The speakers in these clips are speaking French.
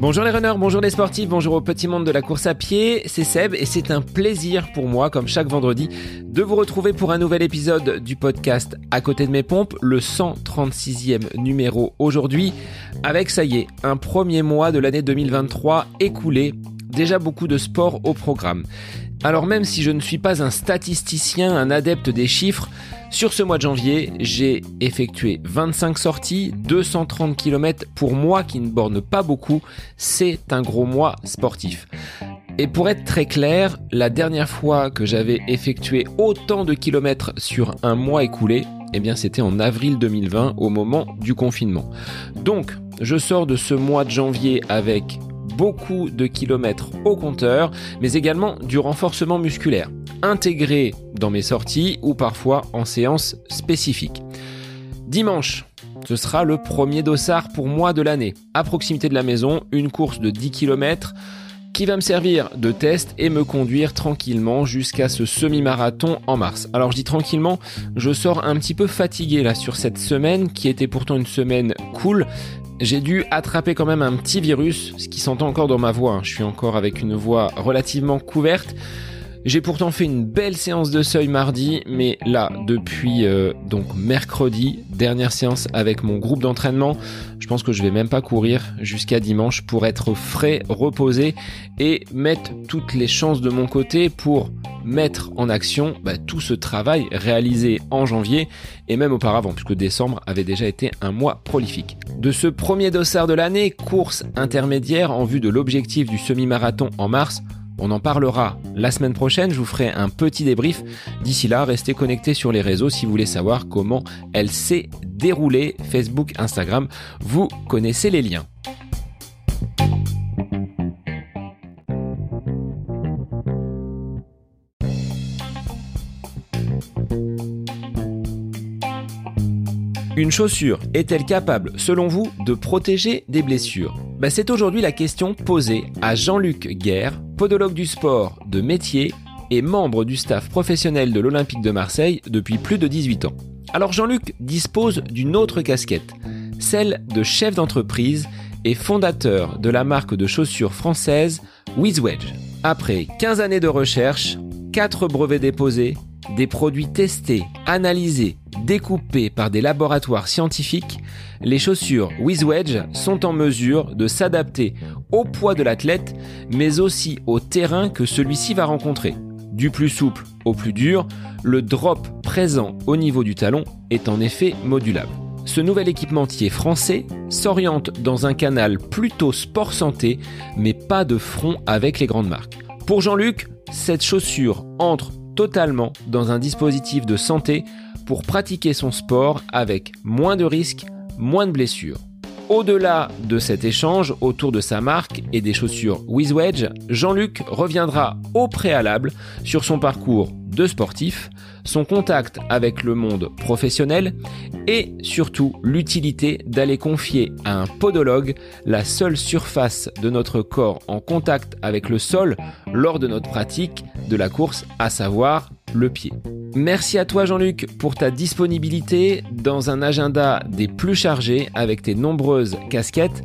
Bonjour les runners, bonjour les sportifs, bonjour au petit monde de la course à pied, c'est Seb et c'est un plaisir pour moi, comme chaque vendredi, de vous retrouver pour un nouvel épisode du podcast À côté de mes pompes, le 136e numéro aujourd'hui, avec ça y est, un premier mois de l'année 2023 écoulé, déjà beaucoup de sport au programme. Alors même si je ne suis pas un statisticien, un adepte des chiffres, sur ce mois de janvier, j'ai effectué 25 sorties, 230 km pour moi qui ne borne pas beaucoup. C'est un gros mois sportif. Et pour être très clair, la dernière fois que j'avais effectué autant de kilomètres sur un mois écoulé, eh bien c'était en avril 2020 au moment du confinement. Donc, je sors de ce mois de janvier avec beaucoup de kilomètres au compteur, mais également du renforcement musculaire, intégré dans mes sorties ou parfois en séance spécifique. Dimanche, ce sera le premier dossard pour moi de l'année. À proximité de la maison, une course de 10 km qui va me servir de test et me conduire tranquillement jusqu'à ce semi-marathon en mars. Alors je dis tranquillement, je sors un petit peu fatigué là sur cette semaine qui était pourtant une semaine cool, j'ai dû attraper quand même un petit virus, ce qui s'entend encore dans ma voix. Hein. Je suis encore avec une voix relativement couverte. J'ai pourtant fait une belle séance de seuil mardi, mais là, depuis euh, donc mercredi, dernière séance avec mon groupe d'entraînement, je pense que je vais même pas courir jusqu'à dimanche pour être frais, reposé et mettre toutes les chances de mon côté pour mettre en action bah, tout ce travail réalisé en janvier et même auparavant, puisque décembre avait déjà été un mois prolifique. De ce premier dossard de l'année, course intermédiaire en vue de l'objectif du semi-marathon en mars, on en parlera la semaine prochaine, je vous ferai un petit débrief. D'ici là, restez connectés sur les réseaux si vous voulez savoir comment elle s'est déroulée, Facebook, Instagram, vous connaissez les liens. Une chaussure est-elle capable, selon vous, de protéger des blessures? Bah, C'est aujourd'hui la question posée à Jean-Luc Guerre, podologue du sport de métier et membre du staff professionnel de l'Olympique de Marseille depuis plus de 18 ans. Alors Jean-Luc dispose d'une autre casquette, celle de chef d'entreprise et fondateur de la marque de chaussures française WizWedge. Après 15 années de recherche, 4 brevets déposés, des produits testés, analysés, découpés par des laboratoires scientifiques, les chaussures WizWedge sont en mesure de s'adapter au poids de l'athlète, mais aussi au terrain que celui-ci va rencontrer. Du plus souple au plus dur, le drop présent au niveau du talon est en effet modulable. Ce nouvel équipementier français s'oriente dans un canal plutôt sport santé, mais pas de front avec les grandes marques. Pour Jean-Luc, cette chaussure entre totalement dans un dispositif de santé pour pratiquer son sport avec moins de risques, moins de blessures. Au-delà de cet échange autour de sa marque et des chaussures WizWedge, Jean-Luc reviendra au préalable sur son parcours de sportif, son contact avec le monde professionnel et surtout l'utilité d'aller confier à un podologue la seule surface de notre corps en contact avec le sol lors de notre pratique de la course, à savoir le pied. Merci à toi Jean-Luc pour ta disponibilité dans un agenda des plus chargés avec tes nombreuses casquettes.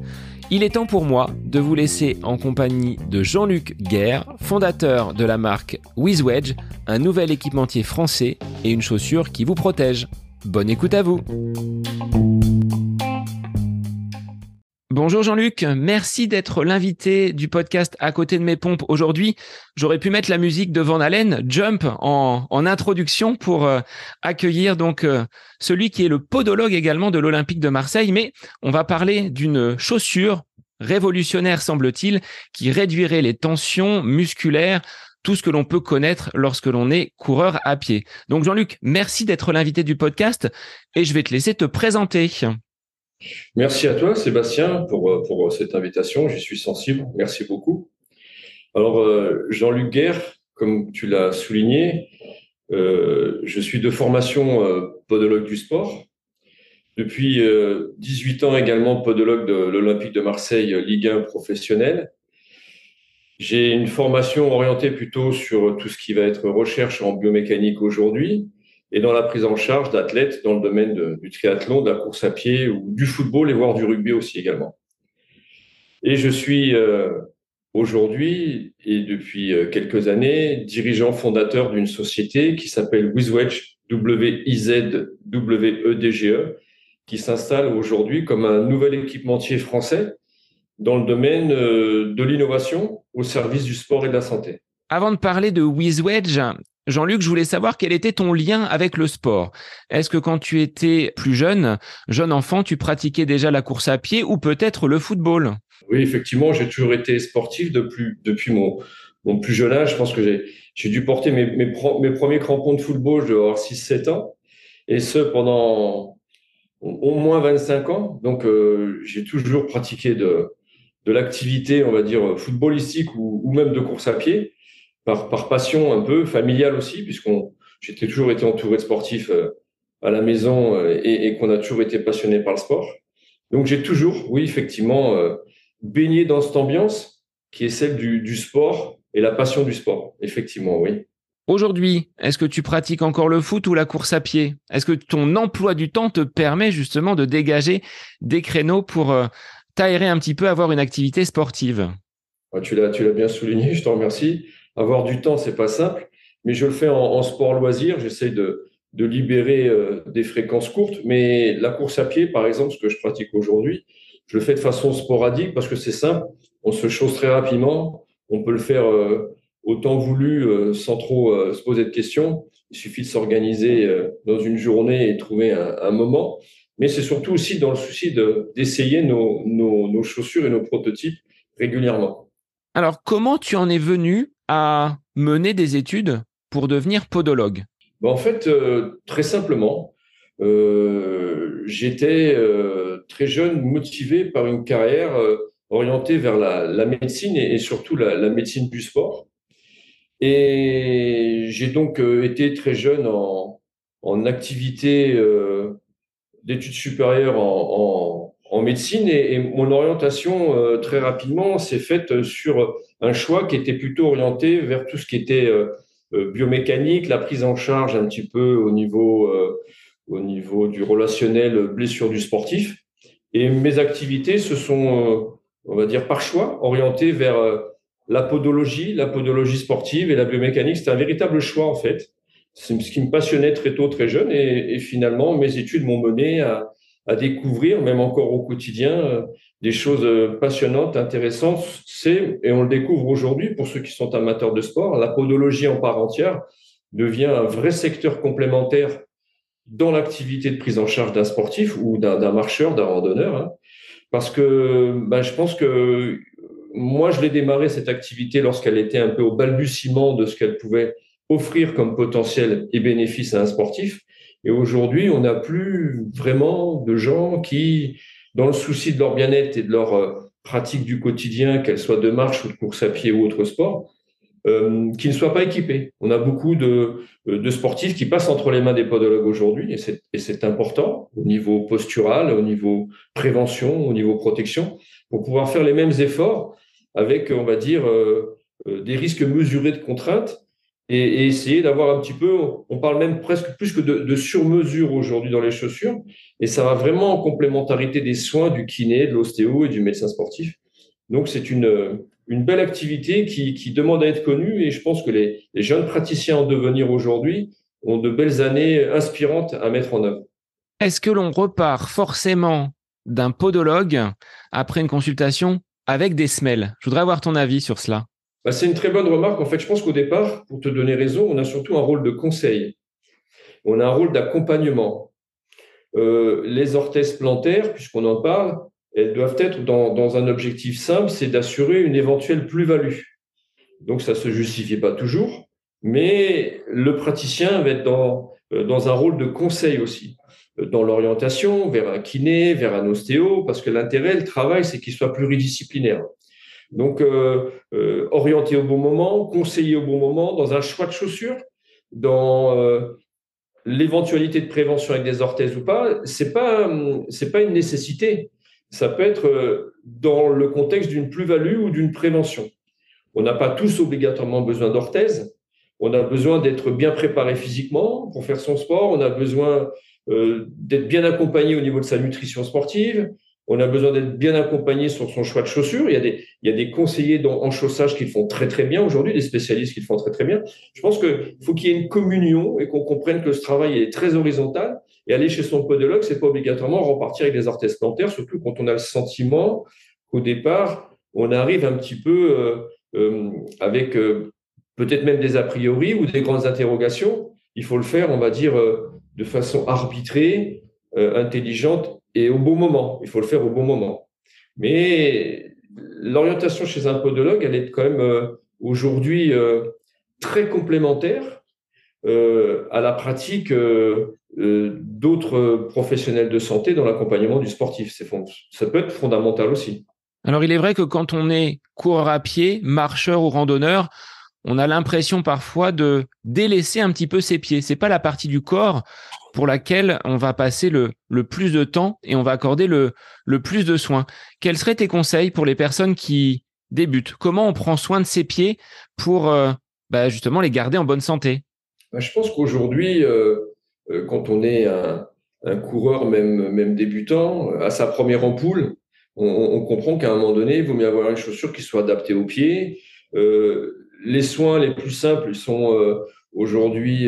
Il est temps pour moi de vous laisser en compagnie de Jean-Luc Guerre, fondateur de la marque WizWedge, un nouvel équipementier français et une chaussure qui vous protège. Bonne écoute à vous Bonjour Jean-Luc, merci d'être l'invité du podcast à côté de mes pompes aujourd'hui. J'aurais pu mettre la musique de Van Halen, Jump, en, introduction pour euh, accueillir donc euh, celui qui est le podologue également de l'Olympique de Marseille, mais on va parler d'une chaussure révolutionnaire semble-t-il qui réduirait les tensions musculaires tout ce que l'on peut connaître lorsque l'on est coureur à pied. Donc Jean-Luc, merci d'être l'invité du podcast et je vais te laisser te présenter. Merci à toi, Sébastien, pour, euh, pour cette invitation. J'y suis sensible. Merci beaucoup. Alors, euh, Jean-Luc Guerre, comme tu l'as souligné, euh, je suis de formation podologue du sport. Depuis 18 ans également podologue de l'Olympique de Marseille Ligue 1 professionnel. J'ai une formation orientée plutôt sur tout ce qui va être recherche en biomécanique aujourd'hui, et dans la prise en charge d'athlètes dans le domaine du triathlon, de la course à pied ou du football et voire du rugby aussi également. Et je suis euh, aujourd'hui et depuis euh, quelques années dirigeant fondateur d'une société qui s'appelle WizWedge, W-I-Z-W-E-D-G-E, e, qui s'installe aujourd'hui comme un nouvel équipementier français dans le domaine euh, de l'innovation au service du sport et de la santé. Avant de parler de WizWedge, Jean-Luc, je voulais savoir quel était ton lien avec le sport. Est-ce que quand tu étais plus jeune, jeune enfant, tu pratiquais déjà la course à pied ou peut-être le football? Oui, effectivement, j'ai toujours été sportif depuis, mon, plus jeune âge. Je pense que j'ai dû porter mes, premiers crampons de football, je dois avoir 6-7 ans, et ce pendant au moins 25 ans. Donc, euh, j'ai toujours pratiqué de, l'activité, on va dire, footballistique ou même de course à pied par, par passion un peu, familiale aussi, puisqu'on j'étais toujours été entouré de sportifs euh, à la maison euh, et, et qu'on a toujours été passionné par le sport. Donc j'ai toujours, oui, effectivement, euh, baigné dans cette ambiance qui est celle du, du sport et la passion du sport, effectivement, oui. Aujourd'hui, est-ce que tu pratiques encore le foot ou la course à pied? Est-ce que ton emploi du temps te permet justement de dégager des créneaux pour t'aérer un petit peu, avoir une activité sportive? Tu l'as, tu l'as bien souligné, je te remercie avoir du temps, c'est pas simple, mais je le fais en, sport loisir. J'essaie de, de libérer euh, des fréquences courtes, mais la course à pied, par exemple, ce que je pratique aujourd'hui, je le fais de façon sporadique parce que c'est simple. On se chausse très rapidement. On peut le faire euh, autant voulu euh, sans trop se poser de questions. Il suffit de s'organiser dans une journée et trouver un, moment. Mais c'est surtout aussi dans le souci d'essayer nos, nos, nos chaussures et nos prototypes régulièrement. Alors, comment tu en es venu à mener des études pour devenir podologue ben, En fait, euh, très simplement, euh, j'étais euh, très jeune motivé par une carrière orientée vers la, médecine et, surtout la, médecine du sport. Et j'ai donc été très jeune en, activité d'études supérieures en médecine et, mon orientation euh, très rapidement s'est faite sur un choix qui était plutôt orienté vers tout ce qui était euh, euh, biomécanique, la prise en charge un petit peu au niveau au niveau du relationnel blessure du sportif. Et mes activités se sont, on va dire par choix, orientées vers la podologie, la podologie sportive et la biomécanique. C'était un véritable choix en fait. C'est ce qui me passionnait très tôt, très jeune, et finalement mes études m'ont mené à, à découvrir, même encore au quotidien, euh, des choses euh, passionnantes, intéressantes. C'est, et on le découvre aujourd'hui pour ceux qui sont amateurs de sport, la podologie en part entière devient un vrai secteur complémentaire dans l'activité de prise en charge d'un sportif ou d'un marcheur, d'un randonneur. Hein. Parce que ben, je pense que moi, je l'ai démarré cette activité lorsqu'elle était un peu au balbutiement de ce qu'elle pouvait offrir comme potentiel et bénéfice à un sportif. Et aujourd'hui, on n'a plus vraiment de gens qui, dans le souci de leur bien-être et de leur euh, pratique du quotidien, qu'elle soit de marche ou de course à pied ou autre sport, euh, qui ne soient pas équipés. On a beaucoup de, euh, de sportifs qui passent entre les mains des podologues aujourd'hui, et c'est important au niveau postural, au niveau prévention, au niveau protection, pour pouvoir faire les mêmes efforts avec, on va dire, des risques mesurés de contraintes et, essayer d'avoir un petit peu, on parle même presque plus que de, de sur-mesure aujourd'hui dans les chaussures, et ça va vraiment en complémentarité des soins du kiné, de l'ostéo et du médecin sportif. Donc c'est une, une belle activité qui, qui, demande à être connue, et je pense que les jeunes praticiens en devenir aujourd'hui ont de belles années inspirantes à mettre en œuvre. Est-ce que l'on repart forcément d'un podologue après une consultation avec des semelles? Je voudrais avoir ton avis sur cela. Bah, c'est une très bonne remarque. En fait, je pense qu'au départ, pour te donner raison, on a surtout un rôle de conseil. On a un rôle d'accompagnement. Euh, les orthèses plantaires, puisqu'on en parle, elles doivent être dans, un objectif simple, c'est d'assurer une éventuelle plus-value. Donc, ça se justifie pas toujours, mais le praticien va être dans, euh, dans un rôle de conseil aussi, euh, dans l'orientation vers un kiné, vers un ostéo, parce que l'intérêt, le travail, c'est qu'il soit pluridisciplinaire. Donc, euh, euh, orienter au bon moment, conseiller au bon moment, dans un choix de chaussures, dans euh, l'éventualité de prévention avec des orthèses ou pas, c'est pas c'est pas une nécessité. Ça peut être dans le contexte d'une plus-value ou d'une prévention. On n'a pas tous obligatoirement besoin d'orthèses, on a besoin d'être bien préparé physiquement pour faire son sport, on a besoin d'être bien accompagné au niveau de sa nutrition sportive, on a besoin d'être bien accompagné sur son choix de chaussures. Il y a des, il y a des conseillers en chaussage qui le font très très bien aujourd'hui, des spécialistes qui le font très très bien. Je pense qu'il faut qu'il y ait une communion et qu'on comprenne que ce travail est très horizontal. Et aller chez son podologue, c'est pas obligatoirement repartir avec des orthèses plantaires, surtout quand on a le sentiment qu'au départ, on arrive un petit peu euh, euh, avec euh, peut-être même des a priori ou des grandes interrogations. Il faut le faire, on va dire, de façon arbitrée, intelligente et au bon moment. Il faut le faire au bon moment. Mais l'orientation chez un podologue, elle est quand même euh, aujourd'hui euh, très complémentaire euh, à la pratique d'autres professionnels de santé dans l'accompagnement du sportif. Ça peut être fondamental aussi. Alors il est vrai que quand on est coureur à pied, marcheur ou randonneur, on a l'impression parfois de délaisser un petit peu ses pieds. C'est pas la partie du corps pour laquelle on va passer le, le plus de temps et on va accorder le, le plus de soins. Quels seraient tes conseils pour les personnes qui débutent? Comment on prend soin de ses pieds pour euh, bah, justement les garder en bonne santé? Bah, Je pense qu'aujourd'hui, euh, euh, quand on est un, coureur, même, même débutant, à sa première ampoule, on, comprend qu'à un moment donné, il vaut mieux avoir une chaussure qui soit adaptée aux pieds. Les soins les plus simples sont aujourd'hui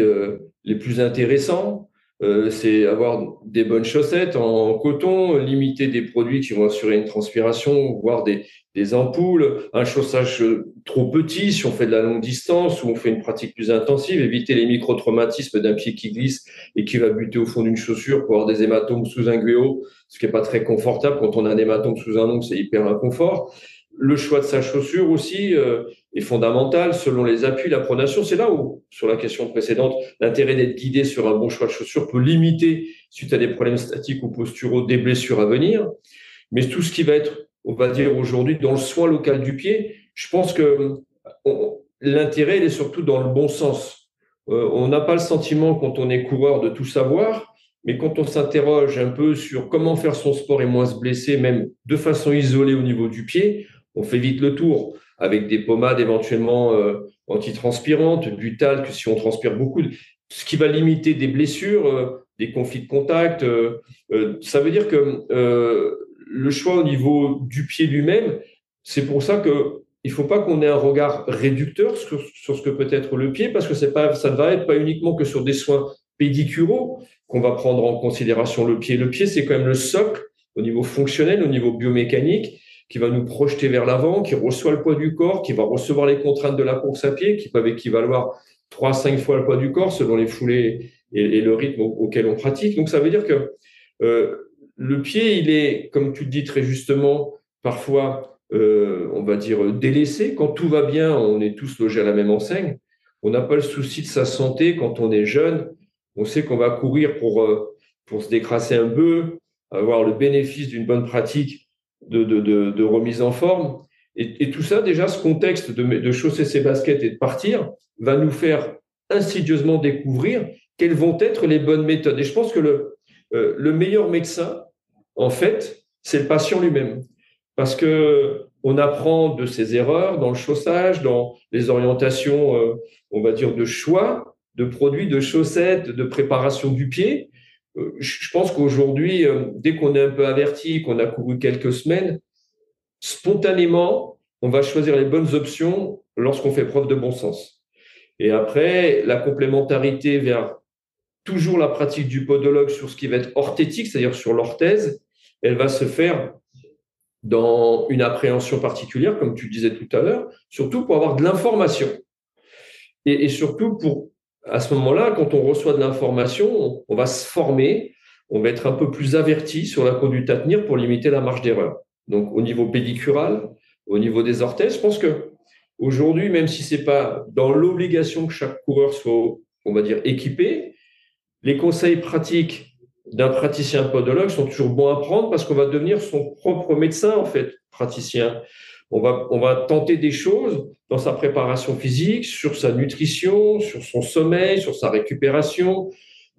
les plus intéressants. Euh, c'est avoir des bonnes chaussettes en coton, limiter des produits qui vont assurer une transpiration, voire des, des ampoules, un chaussage trop petit si on fait de la longue distance ou on fait une pratique plus intensive, éviter les micro-traumatismes d'un pied qui glisse et qui va buter au fond d'une chaussure pour avoir des hématomes sous un gluo, ce qui n'est pas très confortable. Quand on a un hématome sous un ongle, c'est hyper inconfort. Le choix de sa chaussure aussi euh, est fondamental selon les appuis, la pronation. C'est là où, sur la question précédente, l'intérêt d'être guidé sur un bon choix de chaussure peut limiter, suite à des problèmes statiques ou posturaux, des blessures à venir. Mais tout ce qui va être, on va dire aujourd'hui, dans le soin local du pied, je pense que l'intérêt, il est surtout dans le bon sens. Euh, on n'a pas le sentiment, quand on est coureur, de tout savoir. Mais quand on s'interroge un peu sur comment faire son sport et moins se blesser, même de façon isolée au niveau du pied, on fait vite le tour avec des pommades éventuellement euh, antitranspirantes, du talc si on transpire beaucoup, ce qui va limiter des blessures, euh, des conflits de contact. Euh, ça veut dire que le choix au niveau du pied lui-même, c'est pour ça que il faut pas qu'on ait un regard réducteur sur, ce que peut être le pied, parce que pas, ça ne va être pas uniquement que sur des soins pédicuraux qu'on va prendre en considération le pied. Le pied, c'est quand même le socle au niveau fonctionnel, au niveau biomécanique qui va nous projeter vers l'avant, qui reçoit le poids du corps, qui va recevoir les contraintes de la course à pied, qui peuvent équivaloir trois, cinq fois le poids du corps selon les foulées et, et le rythme auquel on pratique. Donc ça veut dire que euh, le pied, il est, comme tu le dis très justement, parfois, euh, on va dire, délaissé. Quand tout va bien, on est tous logés à la même enseigne. On n'a pas le souci de sa santé quand on est jeune. On sait qu'on va courir pour, euh, pour se décrasser un peu, avoir le bénéfice d'une bonne pratique de, remise en forme. Et, tout ça, déjà, ce contexte de, chausser ses baskets et de partir va nous faire insidieusement découvrir quelles vont être les bonnes méthodes. Et je pense que le, euh, le meilleur médecin, en fait, c'est le patient lui-même. Parce que on apprend de ses erreurs dans le chaussage, dans les orientations, euh, on va dire, de choix, de produits, de chaussettes, de préparation du pied. Euh, je pense qu'aujourd'hui, euh, dès qu'on est un peu averti, qu'on a couru quelques semaines, spontanément, on va choisir les bonnes options lorsqu'on fait preuve de bon sens. Et après, la complémentarité vers toujours la pratique du podologue sur ce qui va être orthétique, c'est-à-dire sur l'orthèse, elle va se faire dans une appréhension particulière, comme tu disais tout à l'heure, surtout pour avoir de l'information. Et, et, surtout pour à ce moment-là, quand on reçoit de l'information, on va se former, on va être un peu plus averti sur la conduite à tenir pour limiter la marge d'erreur. Donc, au niveau pédicural, au niveau des orthèses, je pense que aujourd'hui, même si c'est pas dans l'obligation que chaque coureur soit, on va dire, équipé, les conseils pratiques d'un praticien podologue sont toujours bons à prendre parce qu'on va devenir son propre médecin, en fait, praticien. On va, on va tenter des choses dans sa préparation physique, sur sa nutrition, sur son sommeil, sur sa récupération,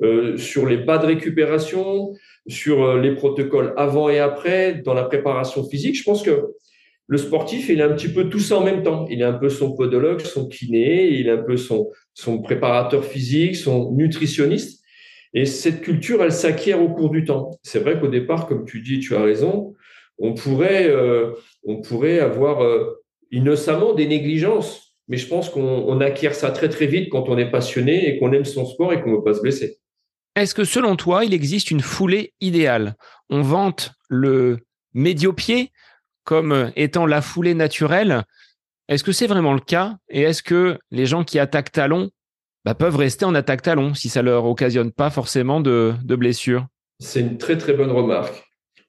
euh, sur les bas de récupération, sur euh, les protocoles avant et après, dans la préparation physique. Je pense que le sportif, il est un petit peu tout ça en même temps. Il est un peu son podologue, son kiné, il est un peu son, son préparateur physique, son nutritionniste. Et cette culture, elle s'acquiert au cours du temps. C'est vrai qu'au départ, comme tu dis, tu as raison, on pourrait, euh, on pourrait avoir euh, innocemment des négligences. Mais je pense qu'on acquiert ça très très vite quand on est passionné et qu'on aime son sport et qu'on ne veut pas se blesser. Est-ce que selon toi, il existe une foulée idéale? On vante le médiopied comme étant la foulée naturelle? Est-ce que c'est vraiment le cas? Et est-ce que les gens qui attaquent talon bah, peuvent rester en attaque talon si ça leur occasionne pas forcément de, blessures C'est une très très bonne remarque.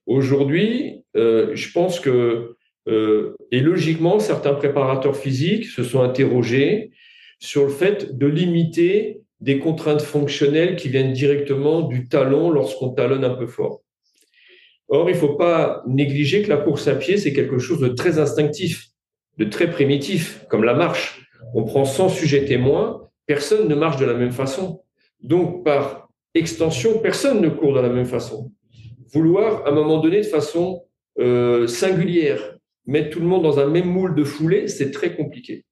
Aujourd'hui, euh, je pense que, euh, et logiquement, certains préparateurs physiques se sont interrogés sur le fait de limiter des contraintes fonctionnelles qui viennent directement du talon lorsqu'on talonne un peu fort. Or, il ne faut pas négliger que la course à pied, c'est quelque chose de très instinctif, de très primitif, comme la marche. On prend 100 sujets témoins, personne ne marche de la même façon. Donc, par extension, personne ne court de la même façon. Vouloir, à un moment donné, de façon euh, singulière, mettre tout le monde dans un même moule de foulée, c'est très compliqué.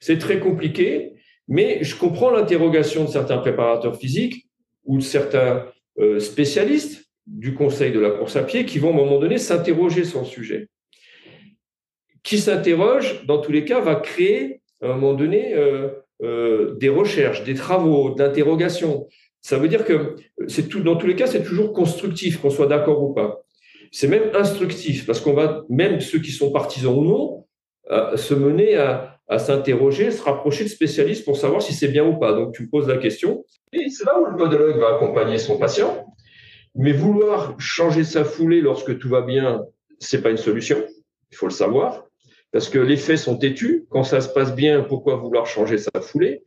C'est très compliqué, mais je comprends l'interrogation de certains préparateurs physiques ou de certains euh, spécialistes du conseil de la course à pied qui vont à un moment donné s'interroger sur le sujet. Qui s'interroge, dans tous les cas, va créer à un moment donné euh, des recherches, des travaux, d'interrogations. Ça veut dire que dans tous les cas, c'est toujours constructif, qu'on soit d'accord ou pas. C'est même instructif, parce qu'on va, même ceux qui sont partisans ou non, euh, se mener à, à s'interroger, se rapprocher de spécialistes pour savoir si c'est bien ou pas. Donc, tu me poses la question. Et c'est là où le podologue va accompagner son patient mais vouloir changer sa foulée lorsque tout va bien, c'est pas une solution. Il faut le savoir. Parce que les faits sont têtus. Quand ça se passe bien, pourquoi vouloir changer sa foulée?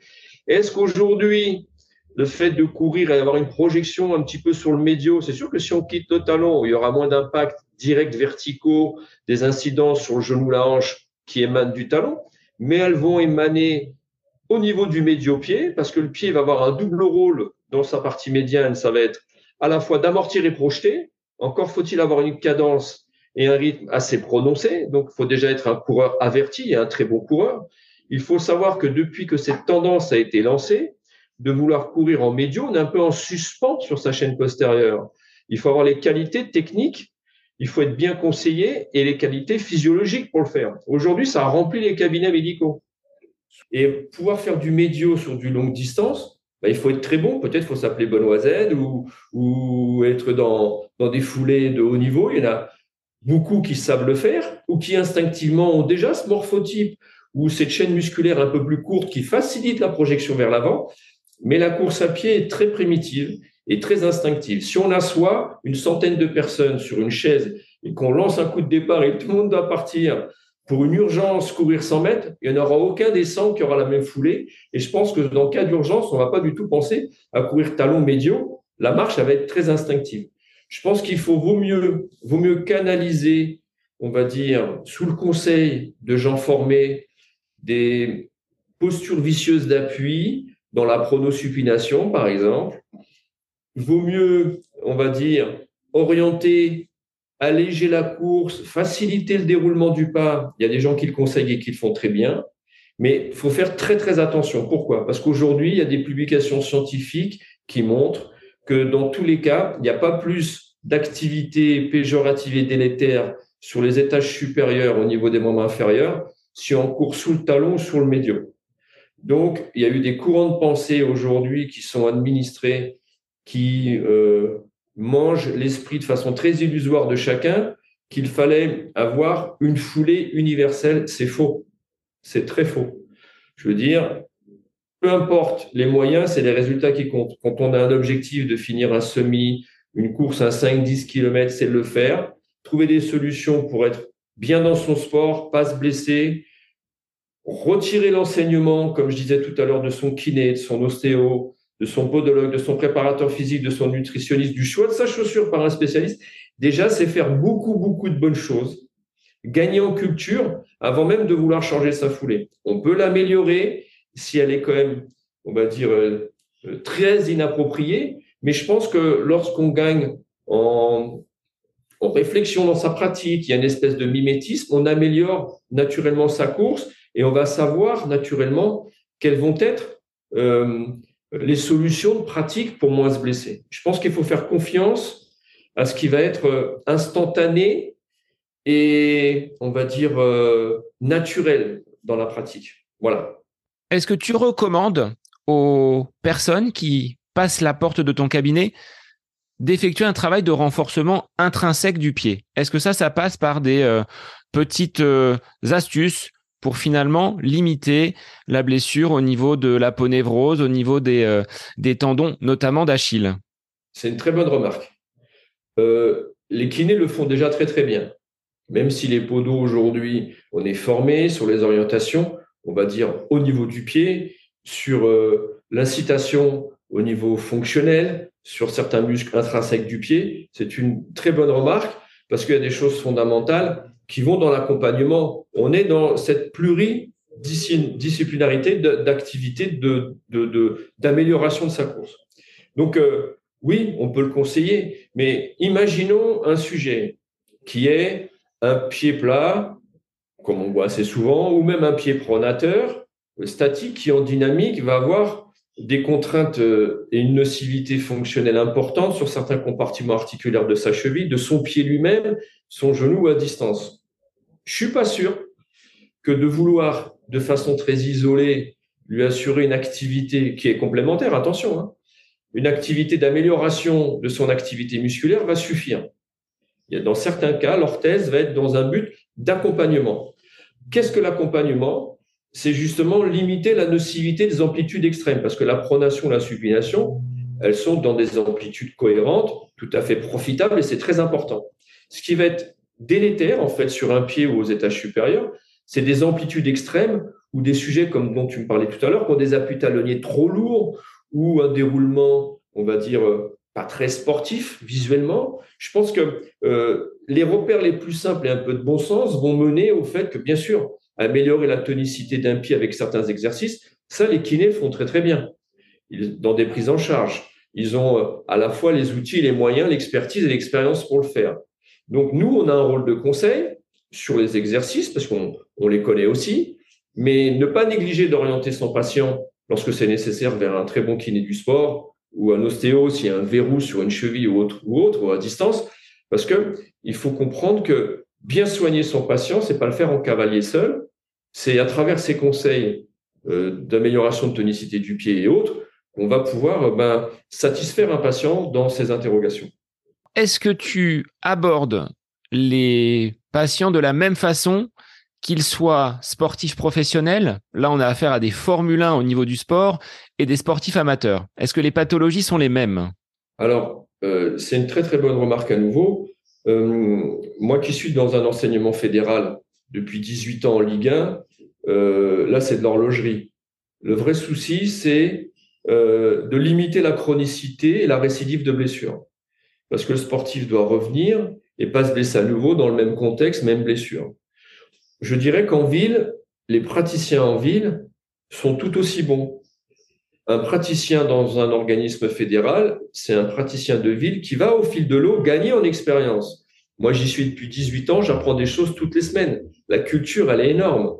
Est-ce qu'aujourd'hui, le fait de courir et d'avoir une projection un petit peu sur le médio, c'est sûr que si on quitte le talon, il y aura moins d'impact direct verticaux, des incidences sur le genou, la hanche qui émanent du talon, mais elles vont émaner au niveau du médio-pied parce que le pied va avoir un double rôle dans sa partie médiane. Ça va être à la fois d'amortir et projeter. Encore faut-il avoir une cadence et un rythme assez prononcé. Donc, il faut déjà être un coureur averti et un très bon coureur. Il faut savoir que depuis que cette tendance a été lancée, de vouloir courir en médio, on est un peu en suspens sur sa chaîne postérieure. Il faut avoir les qualités techniques, il faut être bien conseillé et les qualités physiologiques pour le faire. Aujourd'hui, ça a rempli les cabinets médicaux. Et pouvoir faire du médio sur du longue distance, bah, il faut être très bon. Peut-être faut s'appeler Benoît ou, ou être dans, dans des foulées de haut niveau. Il y en a beaucoup qui savent le faire ou qui instinctivement ont déjà ce morphotype ou cette chaîne musculaire un peu plus courte qui facilite la projection vers l'avant. Mais la course à pied est très primitive et très instinctive. Si on assoit une centaine de personnes sur une chaise et qu'on lance un coup de départ et tout le monde doit partir pour une urgence, courir 100 mètres, il n'y en aura aucun des 100 qui aura la même foulée. Et je pense que dans le cas d'urgence, on ne va pas du tout penser à courir talon médio. La marche, elle va être très instinctive. Je pense qu'il faut vaut mieux canaliser, on va dire, sous le conseil de gens formés, des postures vicieuses d'appui dans la pronosupination, par exemple. Vaut mieux, on va dire, orienter alléger la course, faciliter le déroulement du pas. Il y a des gens qui le conseillent et qui le font très bien. Mais il faut faire très, très attention. Pourquoi? Parce qu'aujourd'hui, il y a des publications scientifiques qui montrent que dans tous les cas, il n'y a pas plus d'activité péjorative et délétère sur les étages supérieurs au niveau des membres inférieurs si on court sous le talon ou sous le médio. Donc, il y a eu des courants de pensée aujourd'hui qui sont administrés, qui euh, mange l'esprit de façon très illusoire de chacun qu'il fallait avoir une foulée universelle. C'est faux. C'est très faux. Je veux dire, peu importe les moyens, c'est les résultats qui comptent. Quand on a un objectif de finir un semi, une course à 5-10 km, c'est de le faire. Trouver des solutions pour être bien dans son sport, pas se blesser, retirer l'enseignement, comme je disais tout à l'heure, de son kiné, de son ostéo, de son podologue, de son préparateur physique, de son nutritionniste, du choix de sa chaussure par un spécialiste, déjà, c'est faire beaucoup, beaucoup de bonnes choses, gagner en culture avant même de vouloir changer sa foulée. On peut l'améliorer si elle est quand même, on va dire, euh, euh, très inappropriée, mais je pense que lorsqu'on gagne en, en réflexion dans sa pratique, il y a une espèce de mimétisme, on améliore naturellement sa course et on va savoir naturellement quelles vont être euh, les solutions de pratique pour moins se blesser. Je pense qu'il faut faire confiance à ce qui va être euh, instantané et, on va dire, euh, naturel dans la pratique. Voilà. Est-ce que tu recommandes aux personnes qui passent la porte de ton cabinet d'effectuer un travail de renforcement intrinsèque du pied? Est-ce que ça, ça passe par des petites astuces pour finalement limiter la blessure au niveau de la ponévrose, au niveau des, euh, tendons, notamment d'Achille C'est une très bonne remarque. les kinés le font déjà très très bien. Même si les podos aujourd'hui, on est formé sur les orientations, on va dire au niveau du pied, sur l'incitation au niveau fonctionnel, sur certains muscles intrinsèques du pied. C'est une très bonne remarque parce qu'il y a des choses fondamentales qui vont dans l'accompagnement. On est dans cette pluridisciplinarité d'activité de, d'amélioration de, sa course. Donc, euh, oui, on peut le conseiller, mais imaginons un sujet qui est un pied plat, comme on voit assez souvent, ou même un pied pronateur, statique, qui en dynamique va avoir des contraintes euh, et une nocivité fonctionnelle importante sur certains compartiments articulaires de sa cheville, de son pied lui-même, son genou à distance. Je suis pas sûr que de vouloir de façon très isolée lui assurer une activité qui est complémentaire, attention, hein, une activité d'amélioration de son activité musculaire va suffire. Dans certains cas, l'orthèse va être dans un but d'accompagnement. Qu'est-ce que l'accompagnement? C'est justement limiter la nocivité des amplitudes extrêmes, parce que la pronation, la supination, elles sont dans des amplitudes cohérentes, tout à fait profitables, et c'est très important. Ce qui va être délétère, en fait, sur un pied ou aux étages supérieurs, c'est des amplitudes extrêmes ou des sujets comme dont tu me parlais tout à l'heure, qui ont des appuis talonniers trop lourds ou un déroulement, on va dire, euh, pas très sportif visuellement. Je pense que euh, les repères les plus simples et un peu de bon sens vont mener au fait que, bien sûr, améliorer la tonicité d'un pied avec certains exercices, ça, les kinés font très, très bien. dans des prises en charge. Ils ont euh, à la fois les outils, les moyens, l'expertise et l'expérience pour le faire. Donc, nous, on a un rôle de conseil sur les exercices parce qu'on on les connaît aussi, mais ne pas négliger d'orienter son patient lorsque c'est nécessaire vers un très bon kiné du sport ou un ostéo s'il y a un verrou sur une cheville ou autre, ou autre, ou à distance, parce que il faut comprendre que bien soigner son patient, c'est pas le faire en cavalier seul, c'est à travers ces conseils euh, d'amélioration de tonicité du pied et autres qu'on va pouvoir euh, ben, satisfaire un patient dans ses interrogations. Est-ce que tu abordes les patients de la même façon qu'ils soient sportifs professionnels? Là, on a affaire à des Formule 1 au niveau du sport et des sportifs amateurs. Est-ce que les pathologies sont les mêmes? Alors, euh, c'est une très très bonne remarque à nouveau. Euh, moi qui suis dans un enseignement fédéral depuis 18 ans en Ligue 1, euh, là c'est de l'horlogerie. Le vrai souci, c'est de limiter la chronicité et la récidive de blessure. Parce que le sportif doit revenir et pas se blesser à nouveau dans le même contexte, même blessure. Je dirais qu'en ville, les praticiens en ville sont tout aussi bons. Un praticien dans un organisme fédéral, c'est un praticien de ville qui va au fil de l'eau gagner en expérience. Moi, j'y suis depuis 18 ans, j'apprends des choses toutes les semaines. La culture, elle est énorme.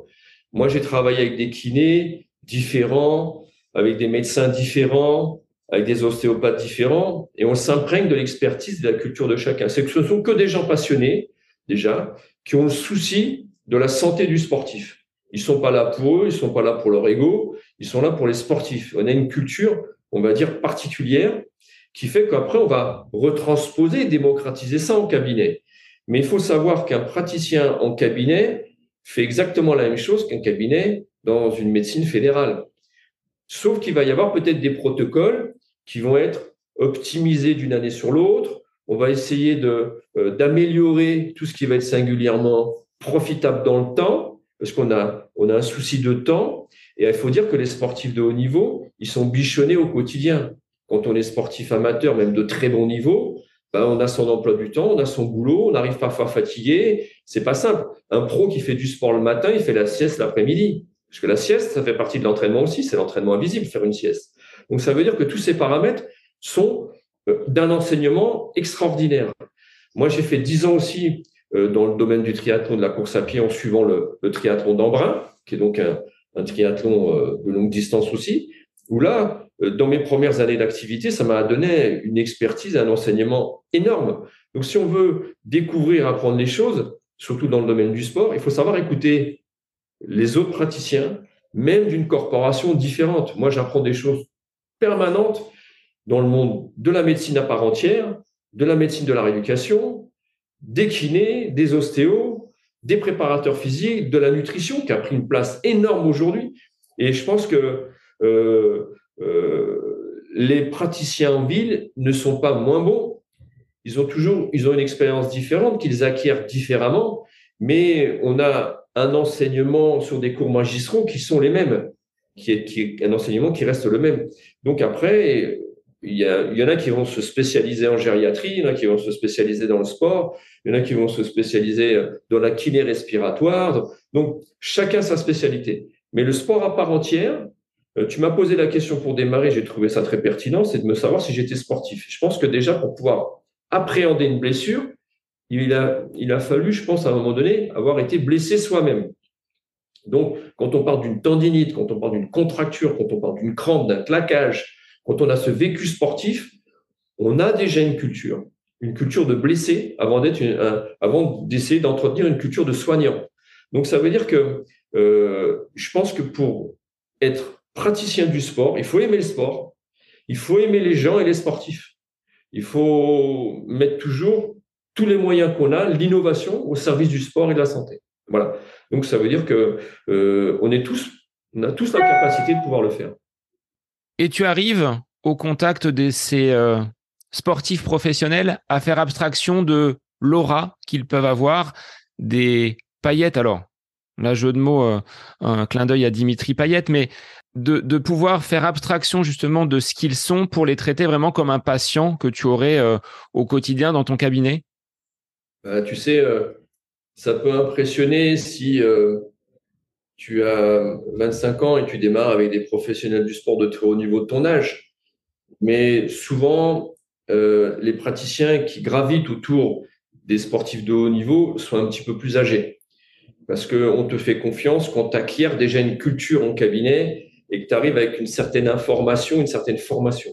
Moi, j'ai travaillé avec des kinés différents, avec des médecins différents, avec des ostéopathes différents, et on s'imprègne de l'expertise de la culture de chacun. C'est que ce sont que des gens passionnés, déjà, qui ont le souci de la santé du sportif. Ils sont pas là pour eux, ils sont pas là pour leur ego, ils sont là pour les sportifs. On a une culture, on va dire, particulière qui fait qu'après, on va retransposer, démocratiser ça en cabinet. Mais il faut savoir qu'un praticien en cabinet fait exactement la même chose qu'un cabinet dans une médecine fédérale. Sauf qu'il va y avoir peut-être des protocoles qui vont être optimisés d'une année sur l'autre. On va essayer euh, d'améliorer tout ce qui va être singulièrement profitable dans le temps parce qu'on a, on a un souci de temps. Et il faut dire que les sportifs de haut niveau, ils sont bichonnés au quotidien. Quand on est sportif amateur, même de très bon niveau, ben on a son emploi du temps, on a son boulot, on arrive parfois fatigué. C'est pas simple. Un pro qui fait du sport le matin, il fait la sieste l'après-midi. Parce que la sieste, ça fait partie de l'entraînement aussi. C'est l'entraînement invisible, faire une sieste. Donc ça veut dire que tous ces paramètres sont euh, d'un enseignement extraordinaire. Moi, j'ai fait dix ans aussi euh, dans le domaine du triathlon, de la course à pied, en suivant le, triathlon d'Embrun, qui est donc un, triathlon euh, de longue distance aussi, où là, dans mes premières années d'activité, ça m'a donné une expertise, un enseignement énorme. Donc, si on veut découvrir, apprendre les choses, surtout dans le domaine du sport, il faut savoir écouter les autres praticiens, même d'une corporation différente. Moi, j'apprends des choses permanentes dans le monde de la médecine à part entière, de la médecine de la rééducation, des kinés, des ostéos, des préparateurs physiques, de la nutrition qui a pris une place énorme aujourd'hui. Et je pense que euh, euh, les praticiens en ville ne sont pas moins bons. Ils ont toujours, ils ont une expérience différente qu'ils acquièrent différemment, mais on a un enseignement sur des cours magistraux qui sont les mêmes, qui est, qui est un enseignement qui reste le même. Donc après, il y, y, en a qui vont se spécialiser en gériatrie, il y en a qui vont se spécialiser dans le sport, il y en a qui vont se spécialiser dans la kiné respiratoire. Donc, chacun sa spécialité. Mais le sport à part entière, euh, tu m'as posé la question pour démarrer, j'ai trouvé ça très pertinent, c'est de me savoir si j'étais sportif. Je pense que déjà, pour pouvoir appréhender une blessure, il a, il a fallu, je pense, à un moment donné, avoir été blessé soi-même. Donc, quand on parle d'une tendinite, quand on parle d'une contracture, quand on parle d'une crampe, d'un claquage, quand on a ce vécu sportif, on a déjà une culture, une culture de blessé avant d'essayer d'entretenir une culture de soignant. Donc, ça veut dire que euh, je pense que pour être praticien du sport, il faut aimer le sport, il faut aimer les gens et les sportifs. Il faut mettre toujours tous les moyens qu'on a, l'innovation au service du sport et de la santé. Voilà. Donc ça veut dire que euh, on est tous, on a tous la capacité de pouvoir le faire. Et tu arrives au contact de ces euh, sportifs professionnels à faire abstraction de l'aura qu'ils peuvent avoir, des paillettes. Alors, là, jeu de mots, euh, un clin d'œil à Dimitri Payette, mais de, de, pouvoir faire abstraction justement de ce qu'ils sont pour les traiter vraiment comme un patient que tu aurais au quotidien dans ton cabinet? Bah, tu sais, euh, ça peut impressionner si euh, tu as 25 ans et tu démarres avec des professionnels du sport de très haut niveau de ton âge. Mais souvent, euh, les praticiens qui gravitent autour des sportifs de haut niveau sont un petit peu plus âgés. Parce qu'on te fait confiance quand tu acquiers déjà une culture en cabinet et que tu arrives avec une certaine information, une certaine formation.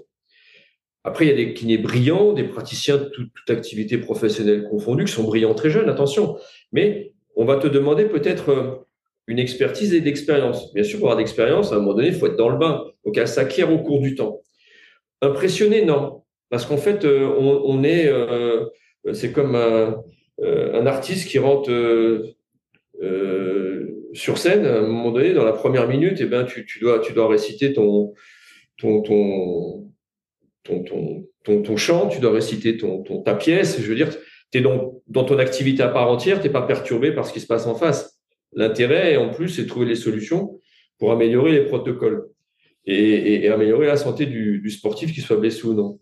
Après, il y a des kinés brillants, des praticiens de toute, activité professionnelle confondue, qui sont brillants très jeunes, attention. Mais on va te demander peut-être euh, une expertise et d'expérience. Bien sûr, pour avoir d'expérience, à un moment donné, il faut être dans le bain. Donc, elle s'acquiert au cours du temps. Impressionné, non. Parce qu'en fait, euh, on, est, euh, c'est comme un, artiste qui rentre sur scène, à un moment donné, dans la première minute, eh ben, tu, dois, tu dois réciter ton, ton, ton, ton, ton, chant, tu dois réciter ton, ta pièce. Je veux dire, donc dans ton activité à part entière, tu n'es pas perturbé par ce qui se passe en face. L'intérêt, en plus, c'est de trouver les solutions pour améliorer les protocoles et, améliorer la santé du, du, sportif, qu'il soit blessé ou non.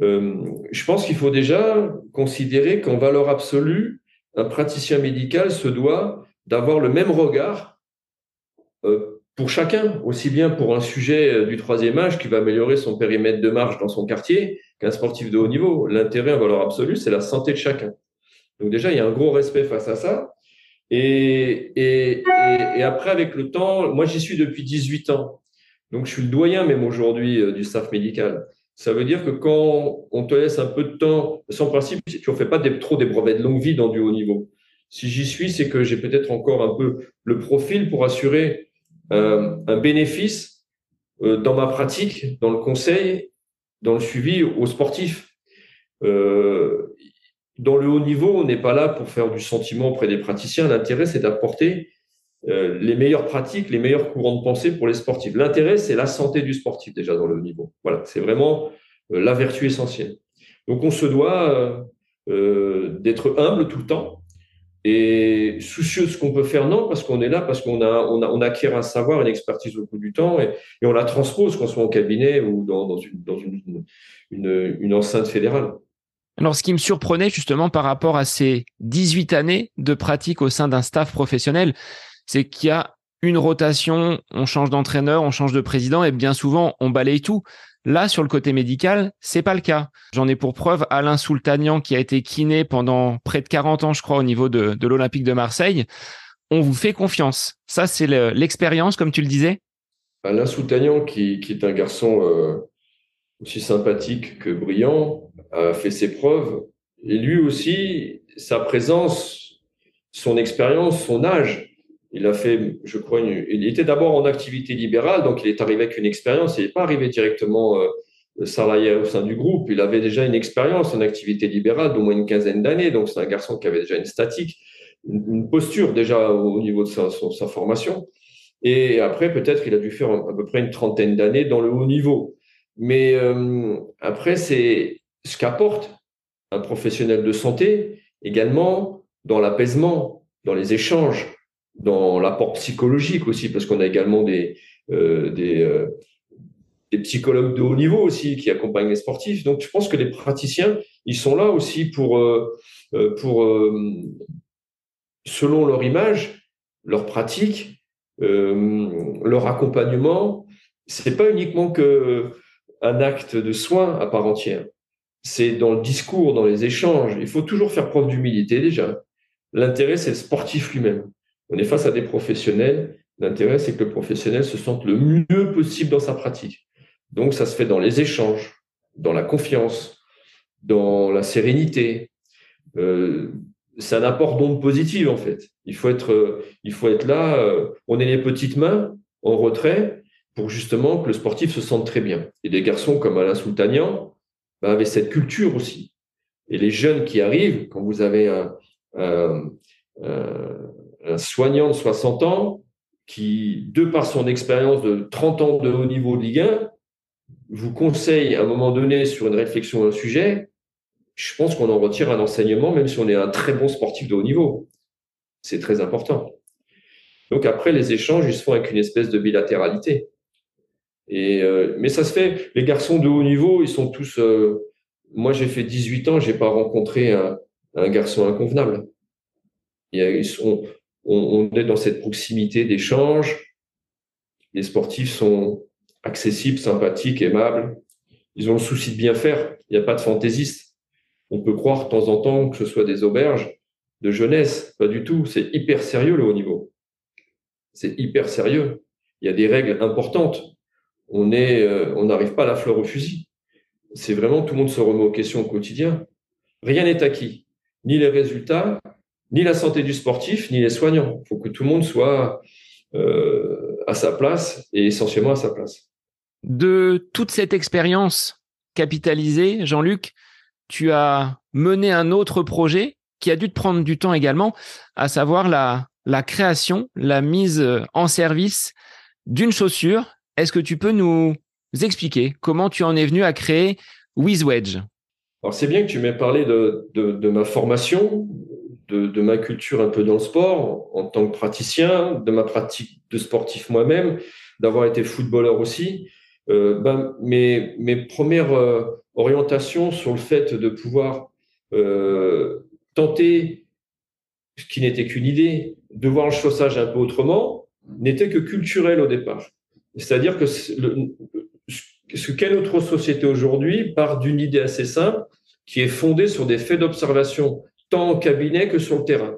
Euh, je pense qu'il faut déjà considérer qu'en valeur absolue, un praticien médical se doit d'avoir le même regard euh, pour chacun, aussi bien pour un sujet euh, du troisième âge qui va améliorer son périmètre de marche dans son quartier qu'un sportif de haut niveau. L'intérêt en valeur absolue, c'est la santé de chacun. Donc déjà, il y a un gros respect face à ça. Et, après, avec le temps, moi j'y suis depuis 18 ans. Donc je suis le doyen même aujourd'hui euh, du staff médical. Ça veut dire que quand on te laisse un peu de temps, sans principe, tu ne fais pas trop des brevets de longue vie dans du haut niveau. Si j'y suis, c'est que j'ai peut-être encore un peu le profil pour assurer un bénéfice euh, dans ma pratique, dans le conseil, dans le suivi aux sportifs. Euh, dans le haut niveau, on n'est pas là pour faire du sentiment auprès des praticiens. L'intérêt, c'est d'apporter les meilleures pratiques, les meilleurs courants de pensée pour les sportifs. L'intérêt, c'est la santé du sportif déjà dans le haut niveau. Voilà, c'est vraiment la vertu essentielle. Donc, on se doit d'être humble tout le temps, et soucieux de ce qu'on peut faire, non, parce qu'on est là, parce qu'on a, on a, on acquiert un savoir, une expertise au cours du temps, et, on la transpose, qu'on soit en cabinet ou dans, une, dans une, une, enceinte fédérale. Alors, ce qui me surprenait justement par rapport à ces 18 années de pratique au sein d'un staff professionnel, c'est qu'il y a une rotation, on change d'entraîneur, on change de président, et bien souvent, on balaye tout. Là, sur le côté médical, c'est pas le cas. J'en ai pour preuve Alain Soultanian qui a été kiné pendant près de 40 ans, je crois, au niveau de, de l'Olympique de Marseille. On vous fait confiance. Ça, c'est l'expérience, comme tu le disais? Alain Soultanian, qui, qui est un garçon euh, aussi sympathique que brillant, a fait ses preuves. Et lui aussi, sa présence, son expérience, son âge, il a fait, je crois, il était d'abord en activité libérale, donc il est arrivé avec une expérience. Il n'est pas arrivé directement euh, salarié au sein du groupe. Il avait déjà une expérience en activité libérale d'au moins une quinzaine d'années. Donc c'est un garçon qui avait déjà une statique, une, posture déjà au niveau de sa, formation. Et après, peut-être qu'il a dû faire à peu près une trentaine d'années dans le haut niveau. Mais euh, après, c'est ce qu'apporte un professionnel de santé également dans l'apaisement, dans les échanges, dans l'apport psychologique aussi, parce qu'on a également des, euh, euh, des, psychologues de haut niveau aussi qui accompagnent les sportifs. Donc, je pense que les praticiens, ils sont là aussi pour, euh, pour selon leur image, leur pratique, leur accompagnement, c'est pas uniquement que un acte de soin à part entière. C'est dans le discours, dans les échanges. Il faut toujours faire preuve d'humilité déjà. L'intérêt, c'est le sportif lui-même. On est face à des professionnels. L'intérêt, c'est que le professionnel se sente le mieux possible dans sa pratique. Donc, ça se fait dans les échanges, dans la confiance, dans la sérénité. Euh, c'est un apport d'onde positive, en fait. Il faut être, euh, là. Euh, on est les petites mains en retrait pour justement que le sportif se sente très bien. Et des garçons comme Alain Soultanian bah, avaient cette culture aussi. Et les jeunes qui arrivent, quand vous avez un soignant de 60 ans qui, de par son expérience de 30 ans de haut niveau de Ligue 1, vous conseille à un moment donné sur une réflexion un sujet, je pense qu'on en retire un enseignement, même si on est un très bon sportif de haut niveau. C'est très important. Donc après, les échanges, ils se font avec une espèce de bilatéralité. Et, euh, mais ça se fait, les garçons de haut niveau, ils sont tous... Euh, moi, j'ai fait 18 ans, j'ai pas rencontré un, un garçon inconvenable. Ils sont, on, est dans cette proximité d'échange. Les sportifs sont accessibles, sympathiques, aimables. Ils ont le souci de bien faire. Il n'y a pas de fantaisistes. On peut croire de temps en temps que ce soit des auberges de jeunesse. Pas du tout. C'est hyper sérieux le haut niveau. C'est hyper sérieux. Il y a des règles importantes. On euh, on n'arrive pas à la fleur au fusil. C'est vraiment tout le monde se remet aux questions au quotidien. Rien n'est acquis. Ni les résultats, ni la santé du sportif, ni les soignants. Il faut que tout le monde soit euh, à sa place et essentiellement à sa place. De toute cette expérience capitalisée, Jean-Luc, tu as mené un autre projet qui a dû te prendre du temps également, à savoir la, la création, la mise en service d'une chaussure. Est-ce que tu peux nous expliquer comment tu en es venu à créer WizWedge? Alors c'est bien que tu m'aies parlé de, de, de ma formation de, ma culture un peu dans le sport, en tant que praticien, de ma pratique de sportif moi-même, d'avoir été footballeur aussi. Euh, ben, mes, mes, premières euh, orientations sur le fait de pouvoir euh, tenter ce qui n'était qu'une idée, de voir le chaussage un peu autrement, n'était que culturel au départ. C'est-à-dire que ce qu'est notre société aujourd'hui part d'une idée assez simple qui est fondée sur des faits d'observation tant en cabinet que sur le terrain.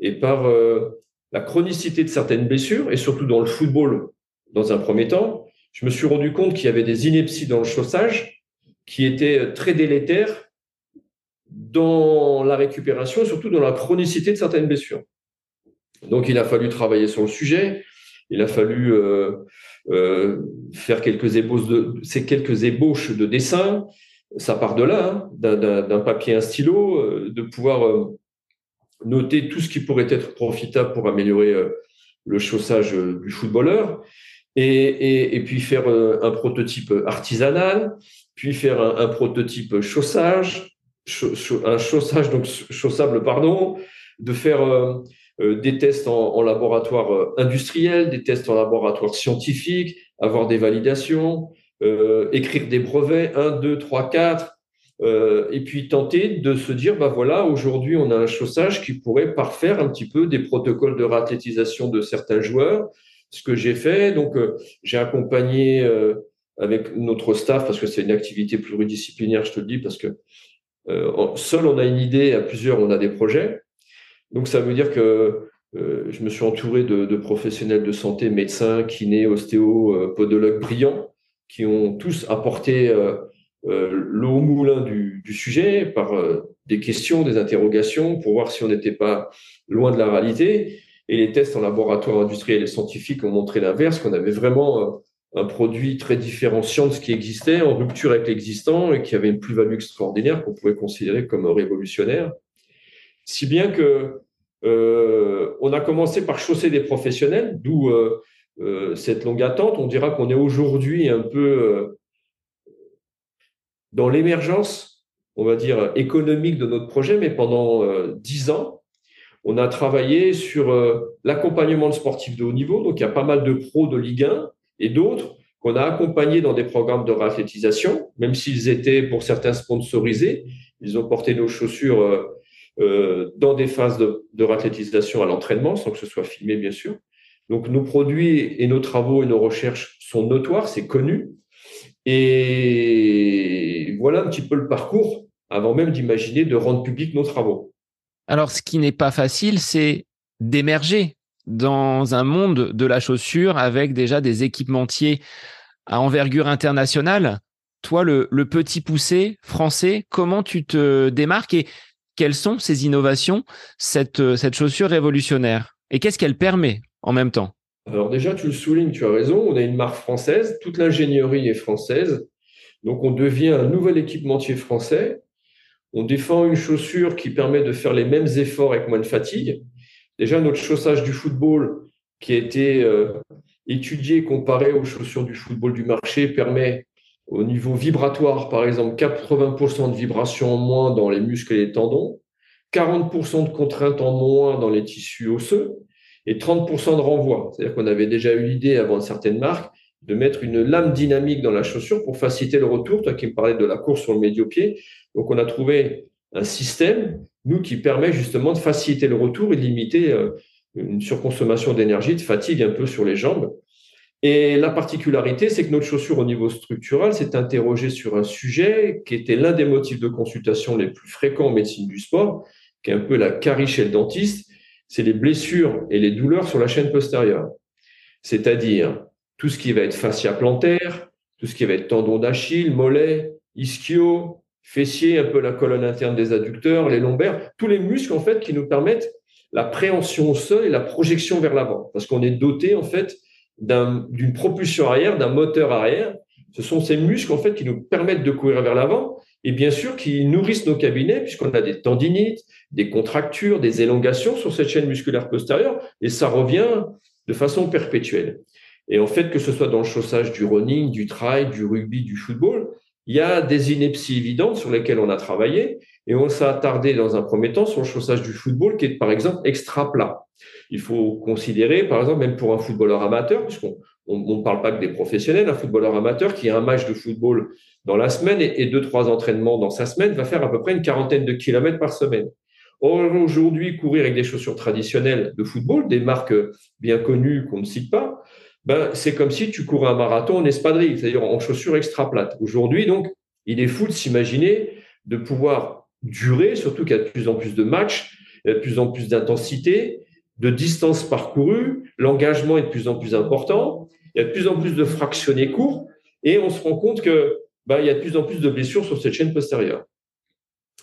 Et par euh, la chronicité de certaines blessures, et surtout dans le football, dans un premier temps, je me suis rendu compte qu'il y avait des inepties dans le chaussage qui étaient très délétères dans la récupération et surtout dans la chronicité de certaines blessures. Donc, il a fallu travailler sur le sujet. Il a fallu euh, euh, faire quelques ébauches de, ces quelques ébauches de dessin ça part de là, hein, d'un papier, un stylo, euh, de pouvoir euh, noter tout ce qui pourrait être profitable pour améliorer euh, le chaussage du footballeur, et, puis faire un prototype artisanal, puis faire un, prototype chaussage, un chaussage donc chaussable pardon, de faire des tests en, laboratoire industriel, des tests en laboratoire scientifique, avoir des validations, euh, écrire des brevets, 1, 2, 3, 4, et puis tenter de se dire, bah voilà, aujourd'hui on a un chaussage qui pourrait parfaire un petit peu des protocoles de réathlétisation de certains joueurs. Ce que j'ai fait, donc euh, j'ai accompagné euh, avec notre staff, parce que c'est une activité pluridisciplinaire, je te le dis, parce que euh, seul on a une idée, à plusieurs on a des projets. Donc ça veut dire que je me suis entouré de, professionnels de santé, médecins, kinés, ostéos, euh, podologues brillants, qui ont tous apporté l'eau au moulin du, sujet par des questions, des interrogations, pour voir si on n'était pas loin de la réalité. Et les tests en laboratoire industriel et scientifique ont montré l'inverse, qu'on avait vraiment un produit très différenciant de ce qui existait, en rupture avec l'existant et qui avait une plus-value extraordinaire qu'on pouvait considérer comme révolutionnaire. Si bien que euh, on a commencé par chausser des professionnels, d'où euh, euh, cette longue attente. On dira qu'on est aujourd'hui un peu dans l'émergence, on va dire, économique de notre projet, mais pendant dix ans, on a travaillé sur l'accompagnement de sportifs de haut niveau. Donc, il y a pas mal de pros de Ligue 1 et d'autres qu'on a accompagnés dans des programmes de réathlétisation, même s'ils étaient pour certains sponsorisés. Ils ont porté nos chaussures euh, euh, dans des phases de, de à l'entraînement, sans que ce soit filmé, bien sûr. Donc, nos produits et nos travaux et nos recherches sont notoires, c'est connu. Et voilà un petit peu le parcours avant même d'imaginer de rendre public nos travaux. Alors, ce qui n'est pas facile, c'est d'émerger dans un monde de la chaussure avec déjà des équipementiers à envergure internationale. Toi, le, petit poussé français, comment tu te démarques et quelles sont ces innovations, cette, cette chaussure révolutionnaire? Et qu'est-ce qu'elle permet? En même temps Alors déjà, tu le soulignes, tu as raison, on a une marque française, toute l'ingénierie est française, donc on devient un nouvel équipementier français. On défend une chaussure qui permet de faire les mêmes efforts avec moins de fatigue. Déjà, notre chaussage du football, qui a été euh, étudié comparé aux chaussures du football du marché, permet au niveau vibratoire, par exemple, 80% de vibrations en moins dans les muscles et les tendons, 40% de contraintes en moins dans les tissus osseux et 30% de renvoi. C'est-à-dire qu'on avait déjà eu l'idée avant certaines marques de mettre une lame dynamique dans la chaussure pour faciliter le retour. Toi qui me parlais de la course sur le médio-pied. Donc, on a trouvé un système nous, qui permet justement de faciliter le retour et de limiter euh, une surconsommation d'énergie, de fatigue un peu sur les jambes. Et la particularité, c'est que notre chaussure au niveau structural s'est interrogée sur un sujet qui était l'un des motifs de consultation les plus fréquents en médecine du sport, qui est un peu la carie chez le dentiste, c'est les blessures et les douleurs sur la chaîne postérieure. C'est-à-dire tout ce qui va être fascia plantaire, tout ce qui va être tendon d'Achille, mollet, ischio, fessier, un peu la colonne interne des adducteurs, les lombaires, tous les muscles en fait qui nous permettent la préhension au sol et la projection vers l'avant, parce qu'on est doté en fait d'une propulsion arrière, d'un moteur arrière. Ce sont ces muscles en fait qui nous permettent de courir vers l'avant et bien sûr qui nourrissent nos cabinets puisqu'on a des tendinites, des contractures, des élongations sur cette chaîne musculaire postérieure et ça revient de façon perpétuelle. Et en fait, que ce soit dans le chaussage du running, du trail, du rugby, du football, il y a des inepties évidentes sur lesquelles on a travaillé et on s'est attardé dans un premier temps sur le chaussage du football qui est par exemple extra plat. Il faut considérer, par exemple, même pour un footballeur amateur, puisqu'on ne parle pas que des professionnels, un footballeur amateur qui a un match de football dans la semaine et, deux, trois entraînements dans sa semaine va faire à peu près une quarantaine de kilomètres par semaine. Aujourd'hui, courir avec des chaussures traditionnelles de football, des marques bien connues qu'on ne cite pas, ben, c'est comme si tu courais un marathon en espadrille, c'est-à-dire en chaussures extra plates. Aujourd'hui, donc, il est fou de s'imaginer de pouvoir durer, surtout qu'il y a de plus en plus de matchs, de plus en plus d'intensité, de distance parcourue, l'engagement est de plus en plus important, il y a de plus en plus de fractionnés courts, et on se rend compte que ben, y a de plus en plus de blessures sur cette chaîne postérieure.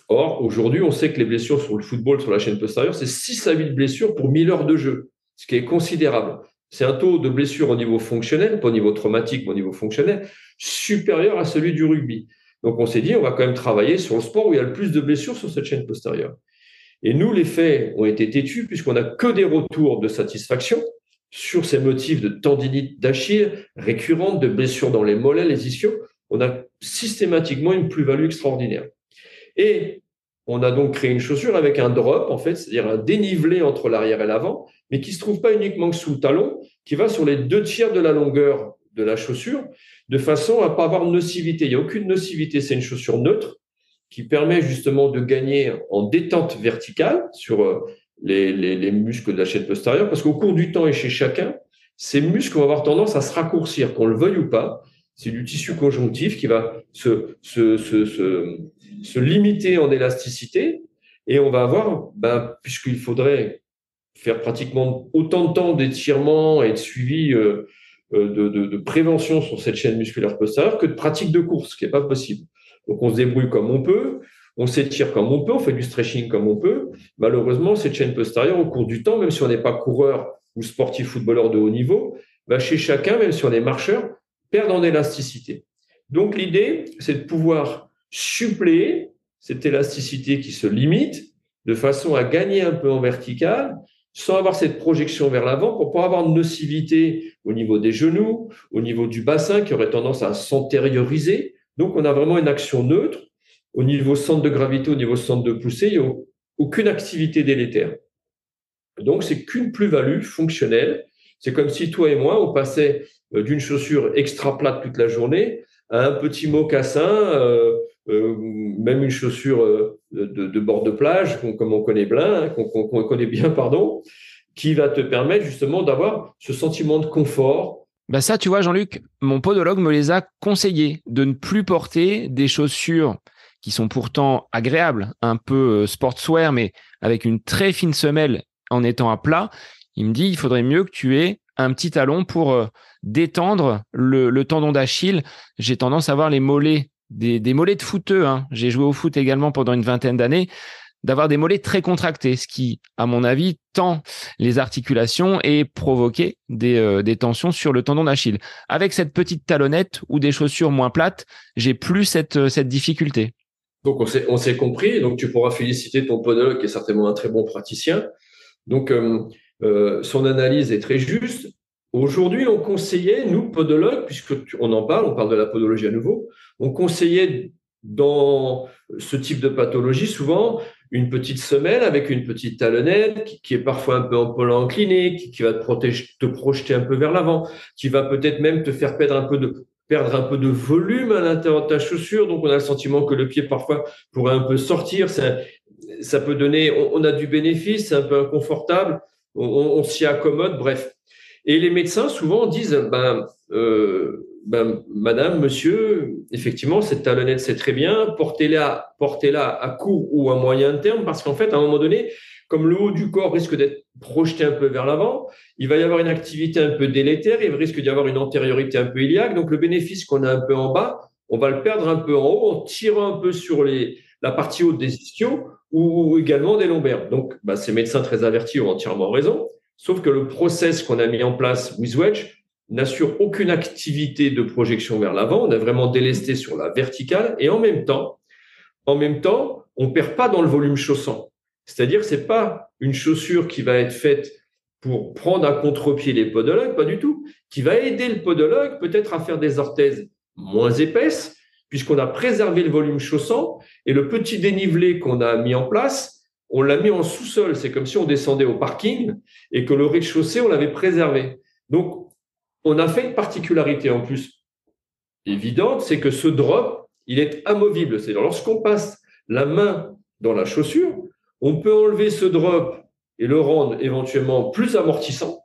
Or, aujourd'hui, on sait que les blessures sur le football, sur la chaîne postérieure, c'est 6 à 8 blessures pour 1000 heures de jeu, ce qui est considérable c'est un taux de blessure au niveau fonctionnel, pas au niveau traumatique, mais au niveau fonctionnel, supérieur à celui du rugby. Donc on s'est dit, on va quand même travailler sur le sport où il y a le plus de blessures sur cette chaîne postérieure. Et nous, les faits ont été têtus puisqu'on n'a que des retours de satisfaction sur ces motifs de tendinite d'Achille récurrente, de blessures dans les mollets, les ischios. On a systématiquement une plus-value extraordinaire. Et on a donc créé une chaussure avec un drop, en fait, c'est-à-dire un dénivelé entre l'arrière et l'avant, mais qui se trouve pas uniquement sous le talon, qui va sur les deux tiers de la longueur de la chaussure, de façon à pas avoir de nocivité. Il n'y a aucune nocivité, c'est une chaussure neutre qui permet justement de gagner en détente verticale sur euh, les muscles de la chaîne postérieure, parce qu'au cours du temps et chez chacun, ces muscles vont avoir tendance à se raccourcir, qu'on le veuille ou pas. C'est du tissu conjonctif qui va se, se, se, se, se limiter en élasticité et on va avoir, ben, puisqu'il faudrait faire pratiquement autant de temps d'étirement et de suivi euh, euh, de, de, prévention sur cette chaîne musculaire postérieure que de pratique de course, ce qui n'est pas possible. Donc on se débrouille comme on peut, on s'étire comme on peut, on fait du stretching comme on peut. Malheureusement, cette chaîne postérieure, au cours du temps, même si on n'est pas coureur ou sportif footballeur de haut niveau, bah chez chacun, même si on est marcheur, perd en élasticité. Donc l'idée, c'est de pouvoir suppléer cette élasticité qui se limite de façon à gagner un peu en vertical sans avoir cette projection vers l'avant pour pas avoir de nocivité au niveau des genoux, au niveau du bassin qui aurait tendance à s'antérioriser. Donc on a vraiment une action neutre au niveau centre de gravité, au niveau centre de poussée, il n'y a aucune activité délétère. Donc, c'est qu'une plus-value fonctionnelle. C'est comme si toi et moi, on passait euh, d'une chaussure extra plate toute la journée à un petit mocassin, euh, euh, même une chaussure de, bord de plage, comme on connaît bien, hein, qu'on connaît bien, pardon, qui va te permettre justement d'avoir ce sentiment de confort. Bah ça, tu vois, Jean-Luc, mon podologue me les a conseillés de ne plus porter des chaussures qui sont pourtant agréables, un peu sportswear, mais avec une très fine semelle en étant à plat, il me dit il faudrait mieux que tu aies un petit talon pour euh, détendre le, tendon d'Achille. J'ai tendance à avoir les mollets, des, mollets de footeux. Hein. J'ai joué au foot également pendant une vingtaine d'années d'avoir des mollets très contractés, ce qui, à mon avis, tend les articulations et provoquer des, euh, tensions sur le tendon d'Achille. Avec cette petite talonnette ou des chaussures moins plates, j'ai plus cette, cette difficulté. Donc on s'est compris. Donc tu pourras féliciter ton podologue qui est certainement un très bon praticien. Donc euh, euh, son analyse est très juste. Aujourd'hui, on conseillait, nous, podologues, puisque on en parle, on parle de la podologie à nouveau, on conseillait dans ce type de pathologie souvent une petite semelle avec une petite talonnette qui, est parfois un peu en pôle incliné, qui, va te, projeter un peu vers l'avant, qui va peut-être même te faire perdre un peu de, perdre un peu de volume à l'intérieur de ta chaussure. Donc, on a le sentiment que le pied, parfois, pourrait un peu sortir. Ça peut donner, on, a du bénéfice, c'est un peu inconfortable, on, s'y accommode, bref. Et les médecins, souvent, disent, ben, euh, ben, madame, monsieur, effectivement, cette talonnette, c'est très bien, portez-la, portez-la à court ou à moyen terme, parce qu'en fait, à un moment donné, comme le haut du corps risque d'être projeté un peu vers l'avant, il va y avoir une activité un peu délétère, il risque d'y avoir une antériorité un peu iliaque. Donc le bénéfice qu'on a un peu en bas, on va le perdre un peu en haut en tirant un peu sur la partie haute des ischios ou également des lombaires. Donc bah, ces médecins très avertis ont entièrement raison, sauf que le process qu'on a mis en place WizWedge n'assure aucune activité de projection vers l'avant, on a vraiment délesté sur la verticale et en même temps, en même temps, on perd pas dans le volume chaussant. C'est-à-dire c'est pas une chaussure qui va être faite pour prendre à contre-pied les podologues, pas du tout, qui va aider le podologue peut-être à faire des orthèses moins épaisses, puisqu'on a préservé le volume chaussant et le petit dénivelé qu'on a mis en place, on l'a mis en sous-sol. C'est comme si on descendait au parking et que le rez-de-chaussée, on l'avait préservé. Donc, on a fait une particularité en plus évidente, c'est que ce drop, il est amovible. C'est-à-dire, lorsqu'on passe la main dans la chaussure, on peut enlever ce drop et le rendre éventuellement plus amortissant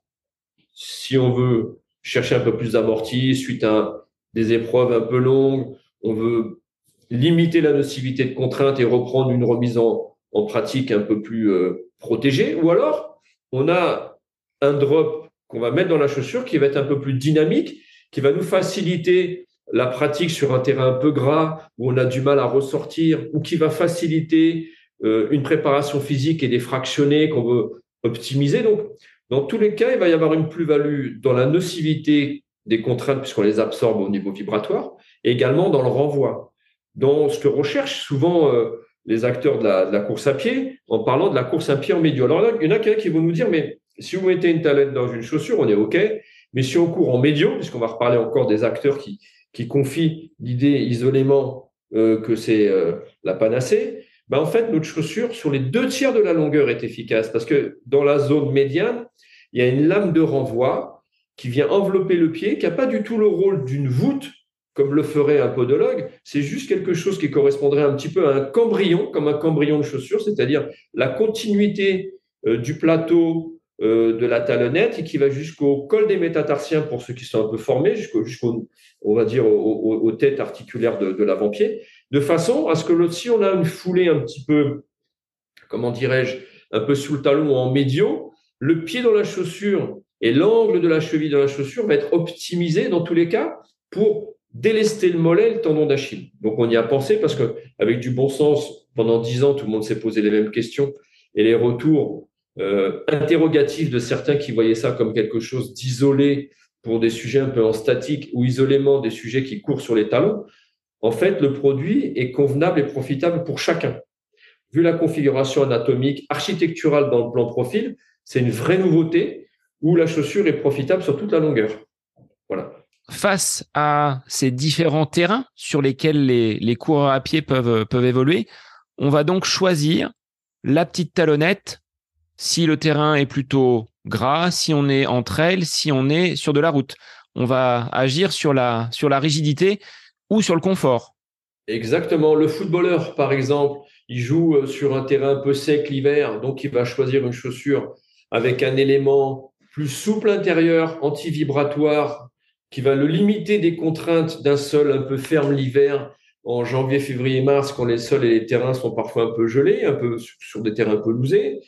si on veut chercher un peu plus d'amorti suite à des épreuves un peu longues, on veut limiter la nocivité de contrainte et reprendre une remise en, pratique un peu plus euh, protégée, ou alors on a un drop qu'on va mettre dans la chaussure qui va être un peu plus dynamique, qui va nous faciliter la pratique sur un terrain un peu gras où on a du mal à ressortir, ou qui va faciliter euh, une préparation physique et des fractionnés qu'on veut optimiser. Donc, dans tous les cas, il va y avoir une plus-value dans la nocivité des contraintes puisqu'on les absorbe au niveau vibratoire et également dans le renvoi. Dans ce que recherchent souvent euh, les acteurs de la, course à pied en parlant de la course à pied en médio. Alors là, il y en a qui vont nous dire, mais si vous mettez une talette dans une chaussure, on est OK. Mais si on court en médio, puisqu'on va reparler encore des acteurs qui, qui confient l'idée isolément euh, que c'est la panacée, ben en fait, notre chaussure, sur les deux tiers de la longueur, est efficace parce que dans la zone médiane, il y a une lame de renvoi qui vient envelopper le pied, qui n'a pas du tout le rôle d'une voûte, comme le ferait un podologue. C'est juste quelque chose qui correspondrait un petit peu à un cambrion, comme un cambrion de chaussure, c'est-à-dire la continuité euh, du plateau euh, de la talonnette et qui va jusqu'au col des métatarsiens pour ceux qui sont un peu formés, jusqu'au, on va dire, aux, têtes articulaires de, l'avant-pied, de façon à ce que si on a une foulée un petit peu, comment dirais-je, un peu sous le talon ou en médio, le pied dans la chaussure et l'angle de la cheville dans la chaussure va être optimisé dans tous les cas pour délester le mollet et le tendon d'Achille. Donc on y a pensé parce que avec du bon sens, pendant dix ans, tout le monde s'est posé les mêmes questions et les retours euh, interrogatif de certains qui voyaient ça comme quelque chose d'isolé pour des sujets un peu en statique ou isolément des sujets qui courent sur les talons, en fait, le produit est convenable et profitable pour chacun. Vu la configuration anatomique, architecturale dans le plan profil, c'est une vraie nouveauté où la chaussure est profitable sur toute la longueur. Voilà. Face à ces différents terrains sur lesquels les, les coureurs à pied peuvent, peuvent évoluer, on va donc choisir la petite talonnette si le terrain est plutôt gras, si on est en trail, si on est sur de la route. On va agir sur la, sur la rigidité ou sur le confort. Exactement. Le footballeur, par exemple, il joue euh, sur un terrain un peu sec l'hiver, donc il va choisir une chaussure avec un élément plus souple intérieur, anti-vibratoire, qui va le limiter des contraintes d'un sol un peu ferme l'hiver en janvier, février, mars, quand les sols et les terrains sont parfois un peu gelés, un peu sur des terrains un peu lousés.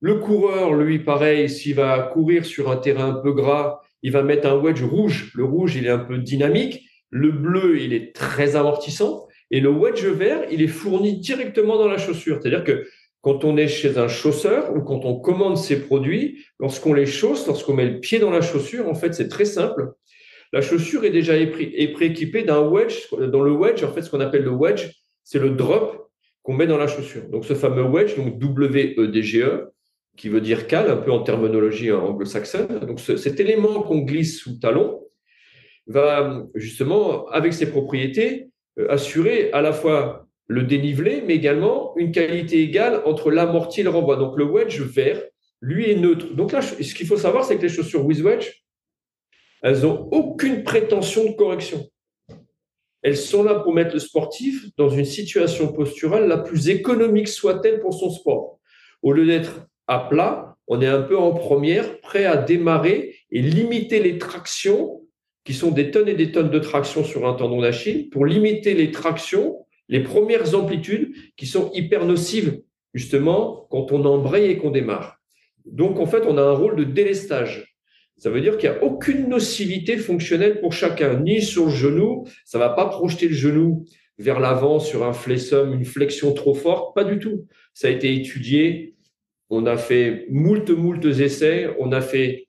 Le coureur, lui, pareil, s'il va courir sur un terrain un peu gras, il va mettre un wedge rouge. Le rouge, il est un peu dynamique. Le bleu, il est très amortissant. Et le wedge vert, il est fourni directement dans la chaussure. C'est-à-dire que quand on est chez un chausseur ou quand on commande ses produits, lorsqu'on les chausse, lorsqu'on met le pied dans la chaussure, en fait, c'est très simple. La chaussure est déjà prééquipée d'un wedge. Dans le wedge, en fait, ce qu'on appelle le wedge, c'est le drop qu'on met dans la chaussure. Donc, ce fameux wedge, donc W-E-D-G-E, qui veut dire cale, un peu en terminologie anglo-saxonne. Donc cet élément qu'on glisse sous talon va justement, avec ses propriétés, euh, assurer à la fois le dénivelé, mais également une qualité égale entre l'amorti et le renvoi. Donc le wedge vert, lui, est neutre. Donc là, ce qu'il faut savoir, c'est que les chaussures with wedge, elles n'ont aucune prétention de correction. Elles sont là pour mettre le sportif dans une situation posturale la plus économique soit-elle pour son sport. Au lieu d'être à plat, on est un peu en première, prêt à démarrer et limiter les tractions, qui sont des tonnes et des tonnes de tractions sur un tendon d'Achille, pour limiter les tractions, les premières amplitudes qui sont hyper nocives, justement, quand on embraye et qu'on démarre. Donc, en fait, on a un rôle de délestage. Ça veut dire qu'il n'y a aucune nocivité fonctionnelle pour chacun, ni sur le genou, ça ne va pas projeter le genou vers l'avant sur un flexum, une flexion trop forte, pas du tout. Ça a été étudié on a fait moult, moult essais. On a fait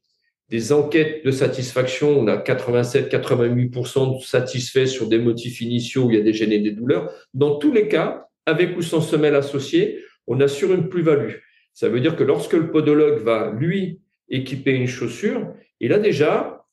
des enquêtes de satisfaction. On a 87-88% satisfaits sur des motifs initiaux où il y a des gènes et des douleurs. Dans tous les cas, avec ou sans semelle associée, on assure une plus-value. Ça veut dire que lorsque le podologue va, lui, équiper une chaussure, il a déjà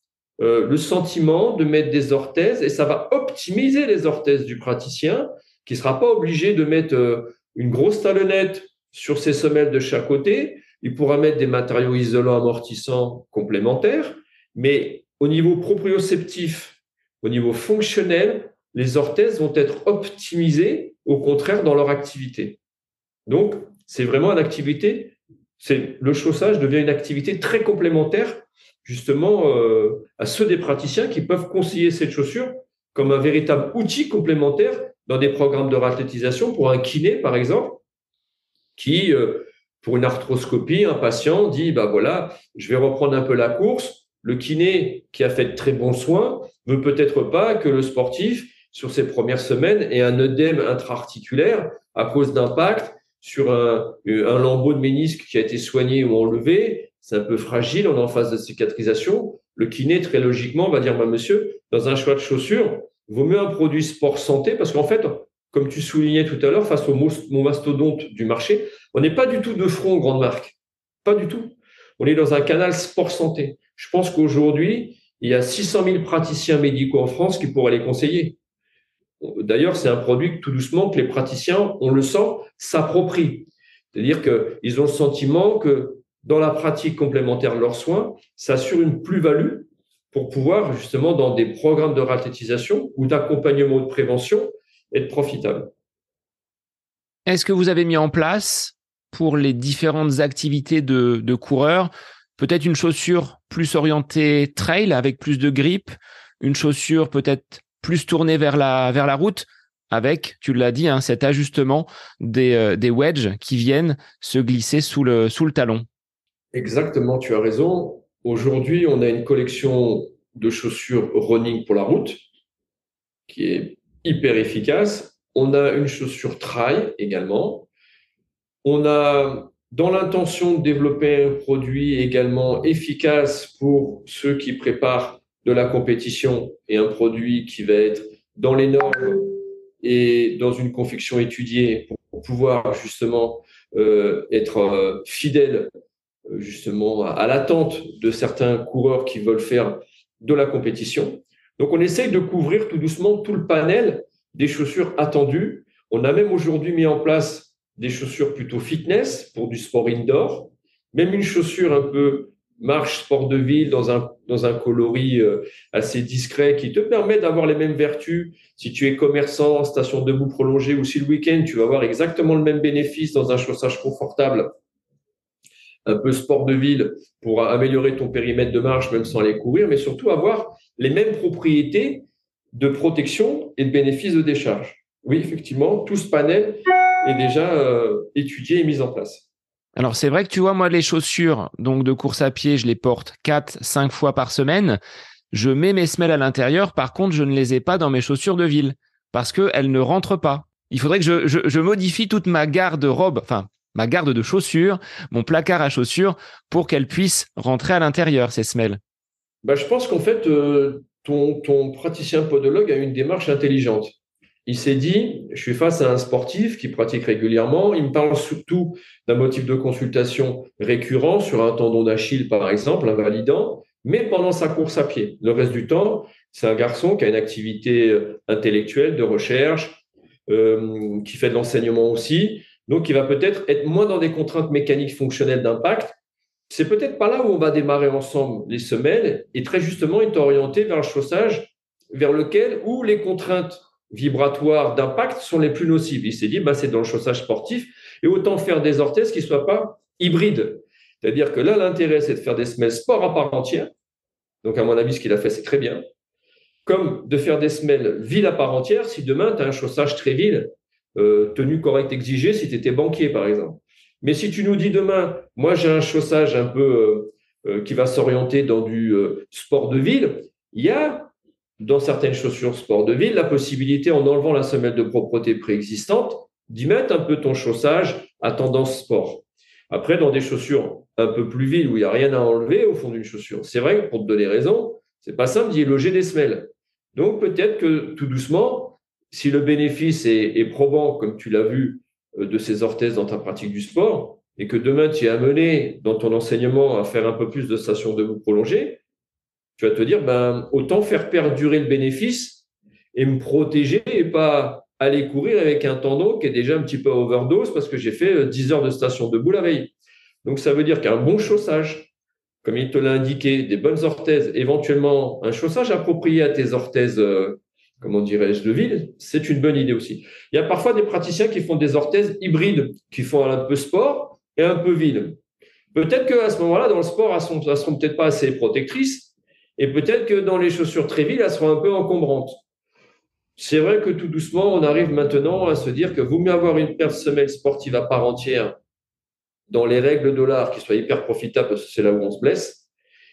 euh, le sentiment de mettre des orthèses et ça va optimiser les orthèses du praticien qui ne sera pas obligé de mettre euh, une grosse talonnette sur ses semelles de chaque côté. Il pourra mettre des matériaux isolants amortissants complémentaires, mais au niveau proprioceptif, au niveau fonctionnel, les orthèses vont être optimisées, au contraire, dans leur activité. Donc, c'est vraiment une activité, le chaussage devient une activité très complémentaire, justement, euh, à ceux des praticiens qui peuvent conseiller cette chaussure comme un véritable outil complémentaire dans des programmes de rathlétisation pour un kiné, par exemple, qui, euh, pour une arthroscopie, un patient dit, bah voilà, je vais reprendre un peu la course. Le kiné qui a fait de très bons soins veut peut-être pas que le sportif, sur ses premières semaines, ait un œdème intra-articulaire à cause d'impact sur un, un lambeau de ménisque qui a été soigné ou enlevé. C'est un peu fragile, on est en phase de cicatrisation. Le kiné, très logiquement, va dire, bah, monsieur, dans un choix de chaussures, vaut mieux un produit sport santé parce qu'en fait, comme tu soulignais tout à l'heure, face au mon mastodonte du marché, on n'est pas du tout de front grande marque. Pas du tout. On est dans un canal sport santé. Je pense qu'aujourd'hui, il y a 600 000 praticiens médicaux en France qui pourraient les conseiller. D'ailleurs, c'est un produit que tout doucement que les praticiens, on le sent, s'approprient. C'est-à-dire qu'ils ont le sentiment que dans la pratique complémentaire de leurs soins, ça assure une plus-value pour pouvoir justement dans des programmes de rathlétisation ou d'accompagnement de prévention être profitable. Est-ce que vous avez mis en place pour les différentes activités de, coureurs peut-être une chaussure plus orientée trail avec plus de grip, une chaussure peut-être plus tournée vers la, vers la route avec, tu l'as dit, hein, cet ajustement des, euh, des wedges qui viennent se glisser sous le, sous le talon? Exactement, tu as raison. Aujourd'hui, on a une collection de chaussures running pour la route qui est hyper efficace. On a une chaussure trail également. On a dans l'intention de développer un produit également efficace pour ceux qui préparent de la compétition et un produit qui va être dans les normes et dans une confection étudiée pour pouvoir justement euh, être euh, fidèle euh, justement à l'attente de certains coureurs qui veulent faire de la compétition. Donc on essaye de couvrir tout doucement tout le panel des chaussures attendues. On a même aujourd'hui mis en place des chaussures plutôt fitness pour du sport indoor, même une chaussure un peu marche sport de ville dans un, coloris euh, assez discret qui te permet d'avoir les mêmes vertus. Si tu es commerçant, station debout prolongée ou si le week-end, tu vas avoir exactement le même bénéfice dans un chaussage confortable, un peu sport de ville pour améliorer ton périmètre de marche même sans aller courir, mais surtout avoir les mêmes propriétés de protection et de bénéfice de décharge. Oui, effectivement, tout ce panel est déjà euh, étudié et mis en place. Alors c'est vrai que tu vois, moi les chaussures donc de course à pied, je les porte 4 5 fois par semaine. Je mets mes semelles à l'intérieur, par contre, je ne les ai pas dans mes chaussures de ville parce qu'elles ne rentrent pas. Il faudrait que je, je, modifie toute ma garde-robe, enfin ma garde de chaussures, mon placard à chaussures pour qu'elles puissent rentrer à l'intérieur, ces semelles. Bah, je pense qu'en fait, euh, ton, praticien podologue a une démarche intelligente il s'est dit, je suis face à un sportif qui pratique régulièrement, il me parle surtout d'un motif de consultation récurrent sur un tendon d'Achille, par exemple, invalidant, mais pendant sa course à pied. Le reste du temps, c'est un garçon qui a une activité euh, intellectuelle, de recherche, euh, qui fait de l'enseignement aussi, donc il va peut-être être moins dans des contraintes mécaniques fonctionnelles d'impact. C'est peut-être pas là où on va démarrer ensemble les semelles, et très justement, est orienté vers le chaussage, vers lequel, où les contraintes vibratoires d'impact sont les plus nocives. Il s'est dit, bah, c'est dans le chaussage sportif et autant faire des orthèses qui ne soient pas hybrides. C'est-à-dire que là, l'intérêt, c'est de faire des semelles sport à part entière. Donc, à mon avis, ce qu'il a fait, c'est très bien. Comme de faire des semelles ville à part entière si demain, tu as un chaussage très ville, euh, tenue correcte exigée, si tu étais banquier, par exemple. Mais si tu nous dis demain, moi, j'ai un chaussage un peu euh, euh, qui va s'orienter dans du sport de ville, il y a dans certaines chaussures sport de ville, la possibilité, en enlevant la semelle de propreté préexistante, d'y mettre un peu ton chaussage à tendance sport. Après, dans des chaussures un peu plus viles où il n'y a rien à enlever au fond d'une chaussure, c'est vrai que pour te donner raison, c'est pas simple d'y loger des semelles. Donc peut-être que tout doucement, si le bénéfice est, probant, comme tu l'as vu, euh, de ces orthèses dans ta pratique du sport, et que demain tu es amené dans ton enseignement à faire un peu plus de stations de vous prolongées, tu vas te dire, ben, autant faire perdurer le bénéfice et me protéger et pas aller courir avec un tendon qui est déjà un petit peu overdose parce que j'ai fait 10 euh, heures de station debout la veille. Donc, ça veut dire qu'un bon chaussage, comme il te l'a indiqué, des bonnes orthèses, éventuellement un chaussage approprié à tes orthèses, euh, comment dirais-je, de ville, c'est une bonne idée aussi. Il y a parfois des praticiens qui font des orthèses hybrides, qui font un peu sport et un peu ville. Peut-être qu'à ce moment-là, dans le sport, elles ne seront peut-être pas assez protectrices, et peut-être que dans les chaussures très villes, elles seront un peu encombrantes. C'est vrai que tout doucement, on arrive maintenant à se dire que vaut mieux avoir une paire de semelles sportives à part entière dans les règles de l'art qui soit hyper profitable parce que c'est là où on se blesse,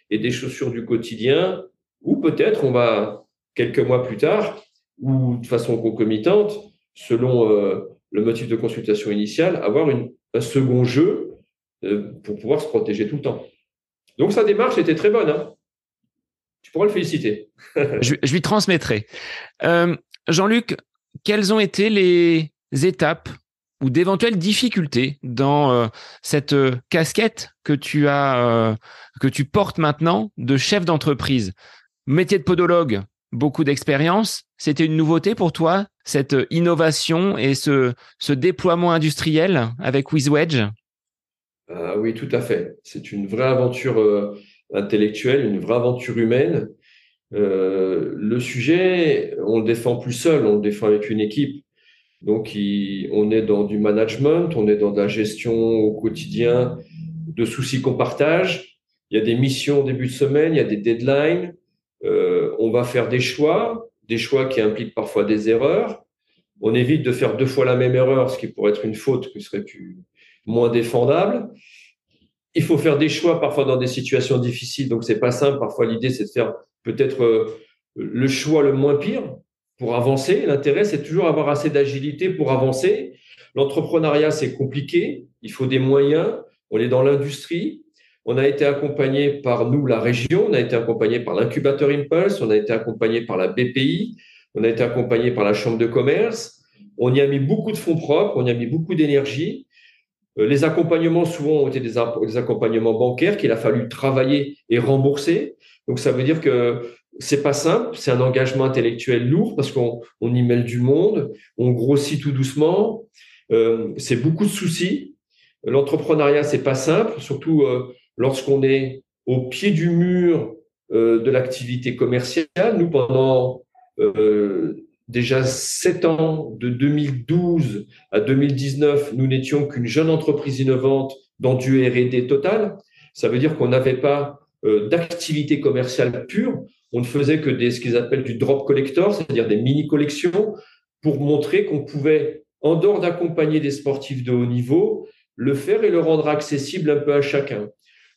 et des chaussures du quotidien, ou peut-être on va quelques mois plus tard, ou de façon concomitante, selon euh, le motif de consultation initiale, avoir un second jeu euh, pour pouvoir se protéger tout le temps. Donc sa démarche était très bonne. Hein tu pourras le féliciter. je, lui transmettrai. Euh, Jean-Luc, quelles ont été les étapes ou d'éventuelles difficultés dans cette casquette que tu as, que tu portes maintenant de chef d'entreprise? Métier de podologue, beaucoup d'expérience. C'était une nouveauté pour toi, cette innovation et ce, déploiement industriel avec WizWedge? Ah Oui, tout à fait. C'est une vraie aventure intellectuelle, une vraie aventure humaine. Euh, le sujet, on le défend plus seul, on le défend avec une équipe. Donc, on est dans du management, on est dans de la gestion au quotidien de soucis qu'on partage. il y a des missions au début de semaine, il y a des deadlines. On va faire des choix, des choix qui impliquent parfois des erreurs. On évite de faire deux fois la même erreur, ce qui pourrait être une faute qui serait plus, moins défendable. Il faut faire des choix parfois dans des situations difficiles, donc c'est pas simple. Parfois, l'idée, c'est de faire peut-être euh, le choix le moins pire pour avancer. L'intérêt, c'est toujours avoir assez d'agilité pour avancer. L'entrepreneuriat, c'est compliqué. Il faut des moyens. On est dans l'industrie. On a été accompagné par nous, la région. On a été accompagné par l'incubateur Impulse. On a été accompagné par la BPI. On a été accompagné par la Chambre de commerce. On y a mis beaucoup de fonds propres. On y a mis beaucoup d'énergie. Euh, les accompagnements, souvent, ont été des, accompagnements bancaires qu'il a fallu travailler et rembourser. Donc, ça veut dire que c'est pas simple, c'est un engagement intellectuel lourd parce qu'on y mêle du monde, on grossit tout doucement, euh, c'est beaucoup de soucis. L'entrepreneuriat, c'est pas simple, surtout euh, lorsqu'on est au pied du mur de l'activité commerciale. Nous, pendant déjà sept ans, de 2012 à 2019, nous n'étions qu'une jeune entreprise innovante dans du R&D total. Ça veut dire qu'on n'avait pas euh, d'activité commerciale pure. On ne faisait que des, ce qu'ils appellent du drop collector, c'est-à-dire des mini-collections, pour montrer qu'on pouvait, en dehors d'accompagner des sportifs de haut niveau, le faire et le rendre accessible un peu à chacun.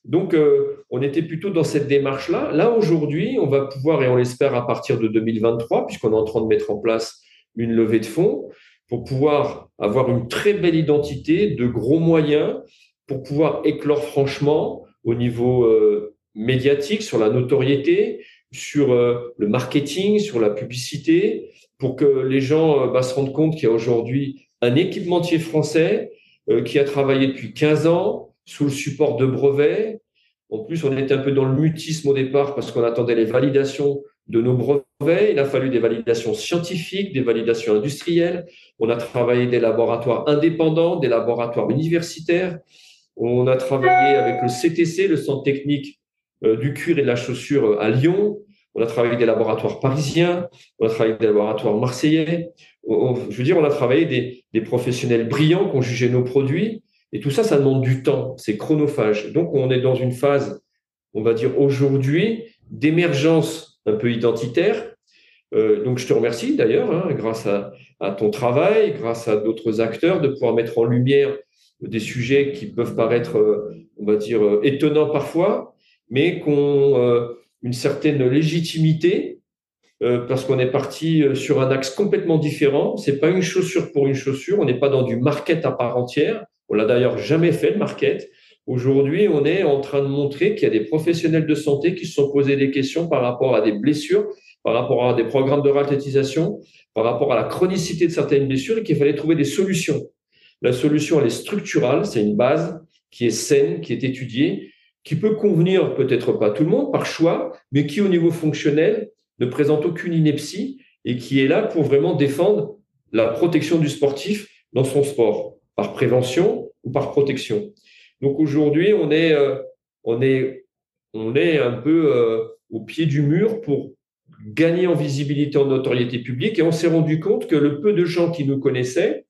Donc, euh, on était plutôt dans cette démarche-là. Là, aujourd'hui, on va pouvoir, et on l'espère à partir de 2023, puisqu'on est en train de mettre en place une levée de fonds, pour pouvoir avoir une très belle identité, de gros moyens, pour pouvoir éclore franchement au niveau euh, médiatique, sur la notoriété, sur euh, le marketing, sur la publicité, pour que les gens bah, se rendent compte qu'il y a aujourd'hui un équipementier français qui a travaillé depuis 15 ans, sous le support de brevets. En plus, on était un peu dans le mutisme au départ parce qu'on attendait les validations de nos brevets. Il a fallu des validations scientifiques, des validations industrielles. On a travaillé des laboratoires indépendants, des laboratoires universitaires. On a travaillé avec le CTC, le Centre technique euh, du cuir et de la chaussure euh, à Lyon. On a travaillé des laboratoires parisiens. On a travaillé des laboratoires marseillais. je veux dire, on a travaillé des professionnels brillants qui ont jugé nos produits. Et tout ça, ça demande du temps, c'est chronophage. Donc, on est dans une phase, on va dire aujourd'hui, d'émergence un peu identitaire. Euh, donc, je te remercie d'ailleurs, hein, grâce à, ton travail, grâce à d'autres acteurs, de pouvoir mettre en lumière des sujets qui peuvent paraître, euh, on va dire, euh, étonnants parfois, mais qui ont une certaine légitimité parce qu'on est parti sur un axe complètement différent. C'est pas une chaussure pour une chaussure. On n'est pas dans du market à part entière. On l'a d'ailleurs jamais fait, le market. Aujourd'hui, on est en train de montrer qu'il y a des professionnels de santé qui se sont posés des questions par rapport à des blessures, par rapport à des programmes de ratétisation, par rapport à la chronicité de certaines blessures et qu'il fallait trouver des solutions. La solution, elle est structurale, c'est une base qui est saine, qui est étudiée, qui peut convenir peut-être pas tout le monde par choix, mais qui au niveau fonctionnel ne présente aucune ineptie et qui est là pour vraiment défendre la protection du sportif dans son sport par prévention ou par protection. Donc aujourd'hui, on est, euh, on est, on est un peu euh, au pied du mur pour gagner en visibilité, en notoriété publique, et on s'est rendu compte que le peu de gens qui nous connaissaient,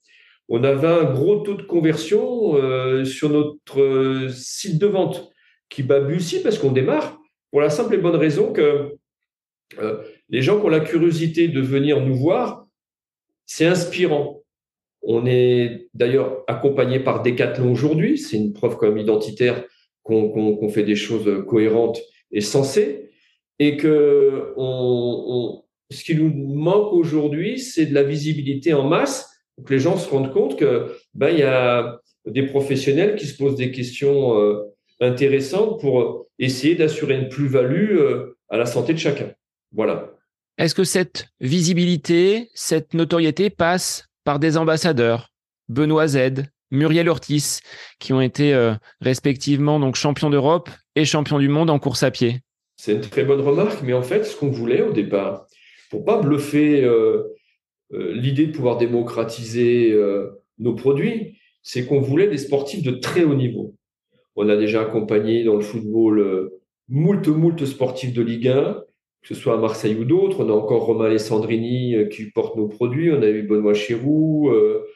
on avait un gros taux de conversion euh, sur notre site de vente qui aussi parce qu'on démarre pour la simple et bonne raison que les gens qui ont la curiosité de venir nous voir, c'est inspirant. On est d'ailleurs accompagné par Decathlon aujourd'hui. C'est une preuve quand même identitaire qu'on fait des choses cohérentes et sensées. Et que ce qui nous manque aujourd'hui, c'est de la visibilité en masse que les gens se rendent compte que ben, il y a des professionnels qui se posent des questions euh, intéressantes pour essayer d'assurer une plus-value euh, à la santé de chacun. Voilà. Est-ce que cette visibilité, cette notoriété passe par des ambassadeurs, Benoît Z, Muriel Ortiz, qui ont été euh, respectivement champions d'Europe et champions du monde en course à pied. C'est une très bonne remarque, mais en fait, ce qu'on voulait au départ, pour pas bluffer euh, euh, l'idée de pouvoir démocratiser nos produits, c'est qu'on voulait des sportifs de très haut niveau. On a déjà accompagné dans le football moult, moult sportifs de Ligue 1, que ce soit à Marseille ou d'autres. On a encore Romain Alessandrini euh, qui porte nos produits. On a eu Benoît Chirou euh,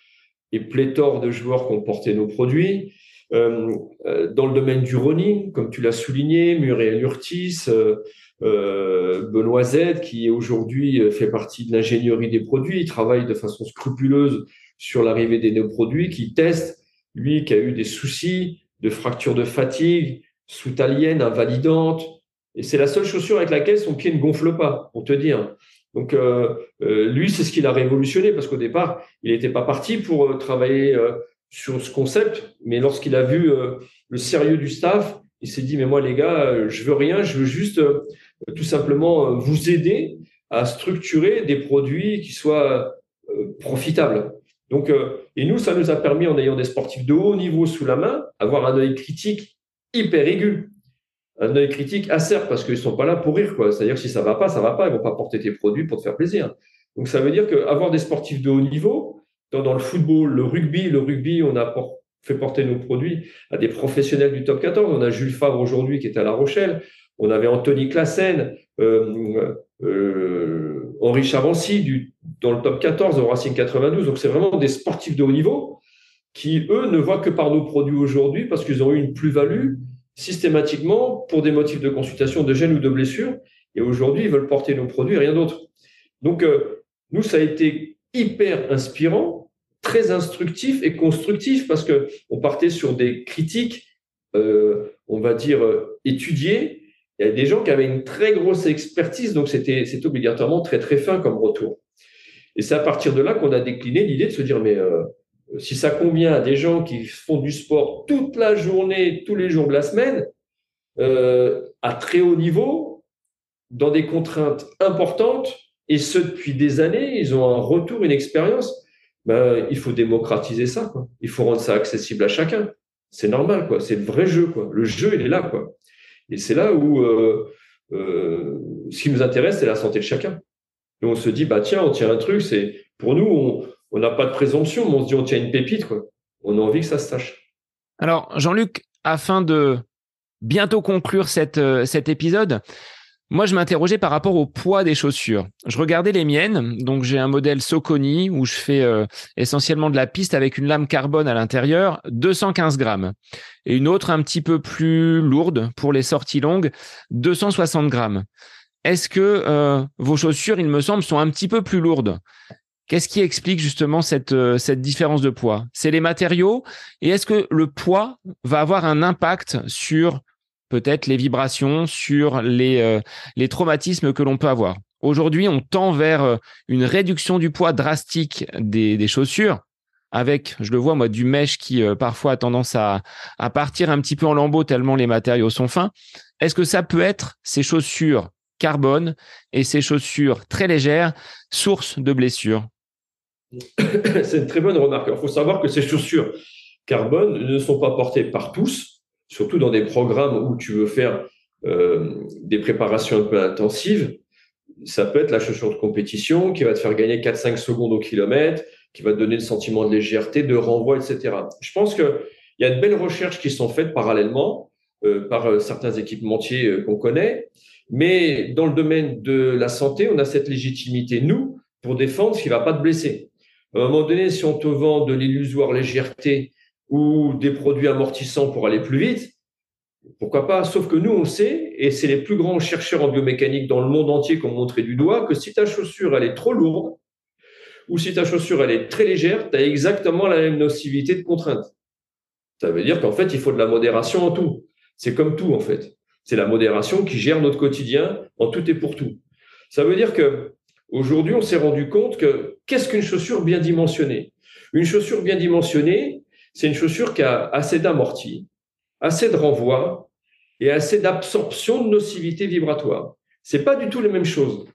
et pléthore de joueurs qui ont porté nos produits. dans le domaine du running, comme tu l'as souligné, Muriel Urtis, Benoît Z, qui aujourd'hui fait partie de l'ingénierie des produits, il travaille de façon scrupuleuse sur l'arrivée des nouveaux produits, qui teste, lui qui a eu des soucis de fracture de fatigue, sous-talienne, invalidante, et c'est la seule chaussure avec laquelle son pied ne gonfle pas, pour te dire. Donc euh, euh, lui, c'est ce qu'il a révolutionné parce qu'au départ, il n'était pas parti pour euh, travailler sur ce concept, mais lorsqu'il a vu le sérieux du staff, il s'est dit mais moi les gars, je veux rien, je veux juste tout simplement vous aider à structurer des produits qui soient profitables. Donc et nous, ça nous a permis en ayant des sportifs de haut niveau sous la main, avoir un œil critique hyper aigu un œil critique acerbe parce qu'ils sont pas là pour rire. C'est-à-dire si ça va pas, ça va pas. Ils vont pas porter tes produits pour te faire plaisir. Donc ça veut dire qu'avoir des sportifs de haut niveau, dans, le football, le rugby, le rugby, on a fait porter nos produits à des professionnels du top 14. On a Jules Favre aujourd'hui qui est à La Rochelle. On avait Anthony Classen, euh, euh, Henri Chavancy dans le top 14 au Racing 92. Donc c'est vraiment des sportifs de haut niveau qui, eux, ne voient que par nos produits aujourd'hui parce qu'ils ont eu une plus-value systématiquement pour des motifs de consultation de gêne ou de blessure. Et aujourd'hui, ils veulent porter nos produits et rien d'autre. Donc, euh, nous, ça a été hyper inspirant, très instructif et constructif parce que on partait sur des critiques, euh, on va dire, euh, étudiées. Il y a des gens qui avaient une très grosse expertise, donc c'était obligatoirement très, très fin comme retour. Et c'est à partir de là qu'on a décliné l'idée de se dire, mais si ça convient à des gens qui font du sport toute la journée, tous les jours de la semaine, euh, à très haut niveau, dans des contraintes importantes, et ce depuis des années, ils ont un retour, une expérience, ben, il faut démocratiser ça. Il faut rendre ça accessible à chacun. C'est normal, quoi. C'est le vrai jeu, quoi. Le jeu, il est là, quoi. Et c'est là où euh, euh, ce qui nous intéresse, c'est la santé de chacun. Et on se dit, bah tiens, on tient un truc. C'est pour nous, on, on n'a pas de présomption, mais on se dit on tient une pépite, quoi. On a envie que ça se sache. Alors, Jean-Luc, afin de bientôt conclure euh, cet épisode, moi, je m'interrogeais par rapport au poids des chaussures. Je regardais les miennes. Donc, j'ai un modèle Soconi où je fais euh, essentiellement de la piste avec une lame carbone à l'intérieur, 215 grammes. Et une autre un petit peu plus lourde pour les sorties longues, 260 grammes. Est-ce que euh, vos chaussures, il me semble, sont un petit peu plus lourdes? Qu'est-ce qui explique justement cette, euh, différence de poids? C'est les matériaux? Et est-ce que le poids va avoir un impact sur peut-être les vibrations, sur les, euh, traumatismes que l'on peut avoir? Aujourd'hui, on tend vers euh, une réduction du poids drastique des, des chaussures avec, je le vois moi, du mèche qui parfois a tendance à, à partir un petit peu en lambeaux tellement les matériaux sont fins. Est-ce que ça peut être ces chaussures carbone et ces chaussures très légères, source de blessures? C'est une très bonne remarque. Il faut savoir que ces chaussures carbone ne sont pas portées par tous, surtout dans des programmes où tu veux faire euh, des préparations un peu intensives. Ça peut être la chaussure de compétition qui va te faire gagner 4-5 secondes au kilomètre, qui va te donner le sentiment de légèreté, de renvoi, etc. Je pense qu'il y a de belles recherches qui sont faites parallèlement euh, par euh, certains équipementiers qu'on connaît, mais dans le domaine de la santé, on a cette légitimité, nous, pour défendre ce qui ne va pas te blesser. À un moment donné, si on te vend de l'illusoire légèreté ou des produits amortissants pour aller plus vite, pourquoi pas? Sauf que nous, on sait, et c'est les plus grands chercheurs en biomécanique dans le monde entier qui ont montré du doigt, que si ta chaussure, elle est trop lourde, ou si ta chaussure, elle est très légère, tu as exactement la même nocivité de contrainte. Ça veut dire qu'en fait, il faut de la modération en tout. C'est comme tout, en fait. C'est la modération qui gère notre quotidien en tout et pour tout. Ça veut dire que Aujourd'hui, on s'est rendu compte que qu'est-ce qu'une chaussure bien dimensionnée? Une chaussure bien dimensionnée, c'est une chaussure qui a assez d'amorti, assez de renvoi et assez d'absorption de nocivité vibratoire. C'est pas du tout les mêmes choses.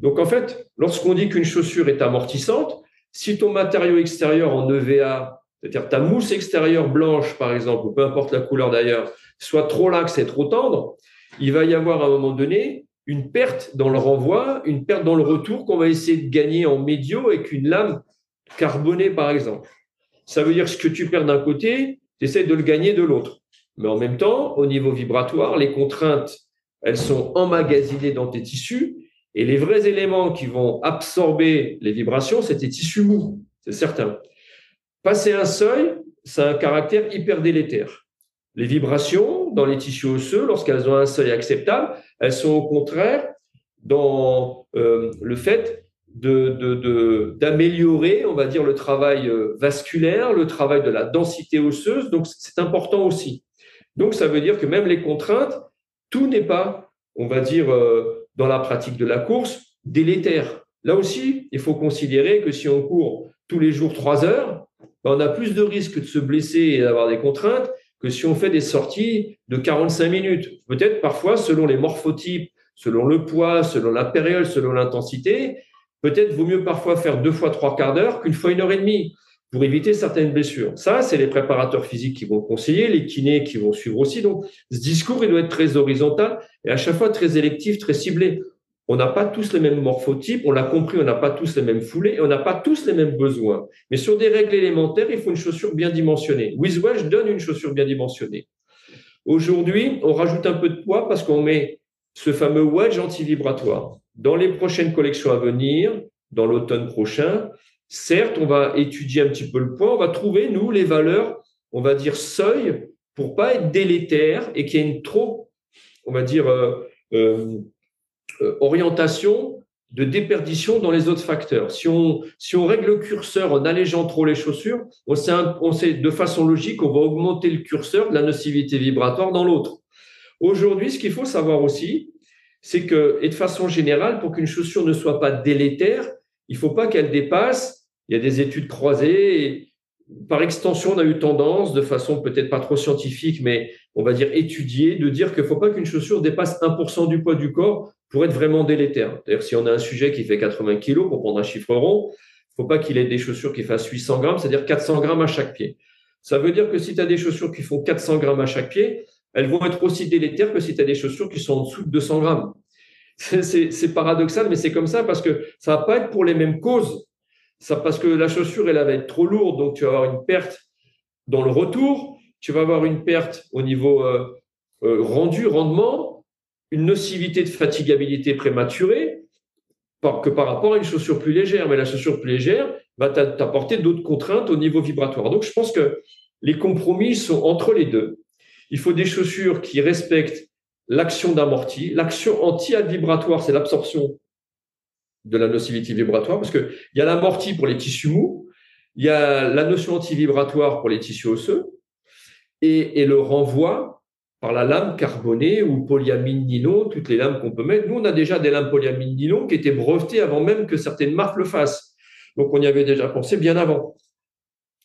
Donc en fait, lorsqu'on dit qu'une chaussure est amortissante, si ton matériau extérieur en EVA, c'est-à-dire ta mousse extérieure blanche par exemple, ou peu importe la couleur d'ailleurs, soit trop laxe et trop tendre, il va y avoir à un moment donné une perte dans le renvoi, une perte dans le retour qu'on va essayer de gagner en médio avec une lame carbonée, par exemple. Ça veut dire que ce que tu perds d'un côté, tu essaies de le gagner de l'autre. Mais en même temps, au niveau vibratoire, les contraintes, elles sont emmagasinées dans tes tissus et les vrais éléments qui vont absorber les vibrations, c'est tes tissus mous, c'est certain. Passer un seuil, ça a un caractère hyper délétère. Les vibrations dans les tissus osseux, lorsqu'elles ont un seuil acceptable, elles sont au contraire dans euh, le fait d'améliorer, on va dire, le travail euh, vasculaire, le travail de la densité osseuse. Donc, c'est important aussi. Donc, ça veut dire que même les contraintes, tout n'est pas, on va dire, euh, dans la pratique de la course, délétère. Là aussi, il faut considérer que si on court tous les jours trois heures, ben, on a plus de risques de se blesser et d'avoir des contraintes que si on fait des sorties de 45 minutes. Peut-être parfois, selon les morphotypes, selon le poids, selon la période, selon l'intensité, peut-être vaut mieux parfois faire deux fois trois quarts d'heure qu'une fois une heure et demie pour éviter certaines blessures. Ça, c'est les préparateurs physiques qui vont conseiller, les kinés qui vont suivre aussi. Donc, ce discours, il doit être très horizontal et à chaque fois très électif, très ciblé. On n'a pas tous les mêmes morphotypes, on l'a compris, on n'a pas tous les mêmes foulées on n'a pas tous les mêmes besoins. Mais sur des règles élémentaires, il faut une chaussure bien dimensionnée. WizWedge donne une chaussure bien dimensionnée. Aujourd'hui, on rajoute un peu de poids parce qu'on met ce fameux wedge anti-vibratoire. Dans les prochaines collections à venir, dans l'automne prochain, certes, on va étudier un petit peu le poids, on va trouver, nous, les valeurs, on va dire seuil, pour pas être délétère et qu'il y ait une trop, on va dire, euh, euh, orientation de déperdition dans les autres facteurs. Si on, si on règle le curseur en allégeant trop les chaussures, on sait, on sait de façon logique qu'on va augmenter le curseur de la nocivité vibratoire dans l'autre. Aujourd'hui, ce qu'il faut savoir aussi, c'est que, et de façon générale, pour qu'une chaussure ne soit pas délétère, il ne faut pas qu'elle dépasse. Il y a des études croisées. Et par extension, on a eu tendance, de façon peut-être pas trop scientifique, mais on va dire étudiée, de dire qu'il ne faut pas qu'une chaussure dépasse 1% du poids du corps pour être vraiment délétère. D'ailleurs, si on a un sujet qui fait 80 kg, pour prendre un chiffre rond, il faut pas qu'il ait des chaussures qui fassent 800 grammes, c'est-à-dire 400 grammes à chaque pied. Ça veut dire que si tu as des chaussures qui font 400 grammes à chaque pied, elles vont être aussi délétères que si tu as des chaussures qui sont en dessous de 200 grammes. C'est paradoxal, mais c'est comme ça parce que ça va pas être pour les mêmes causes. Ça, parce que la chaussure, elle va être trop lourde, donc tu vas avoir une perte dans le retour, tu vas avoir une perte au niveau euh, euh, rendu, rendement, une nocivité de fatigabilité prématurée que par rapport à une chaussure plus légère. Mais la chaussure plus légère va t'apporter d'autres contraintes au niveau vibratoire. Donc, je pense que les compromis sont entre les deux. Il faut des chaussures qui respectent l'action d'amorti. L'action anti-vibratoire, c'est l'absorption de la nocivité vibratoire, parce qu'il y a l'amorti pour les tissus mous, il y a la notion anti-vibratoire pour les tissus osseux, et, le renvoi par la lame carbonée ou polyamine nylon, toutes les lames qu'on peut mettre. Nous, on a déjà des lames polyamine nylon qui étaient brevetées avant même que certaines marques le fassent. Donc, on y avait déjà pensé bien avant.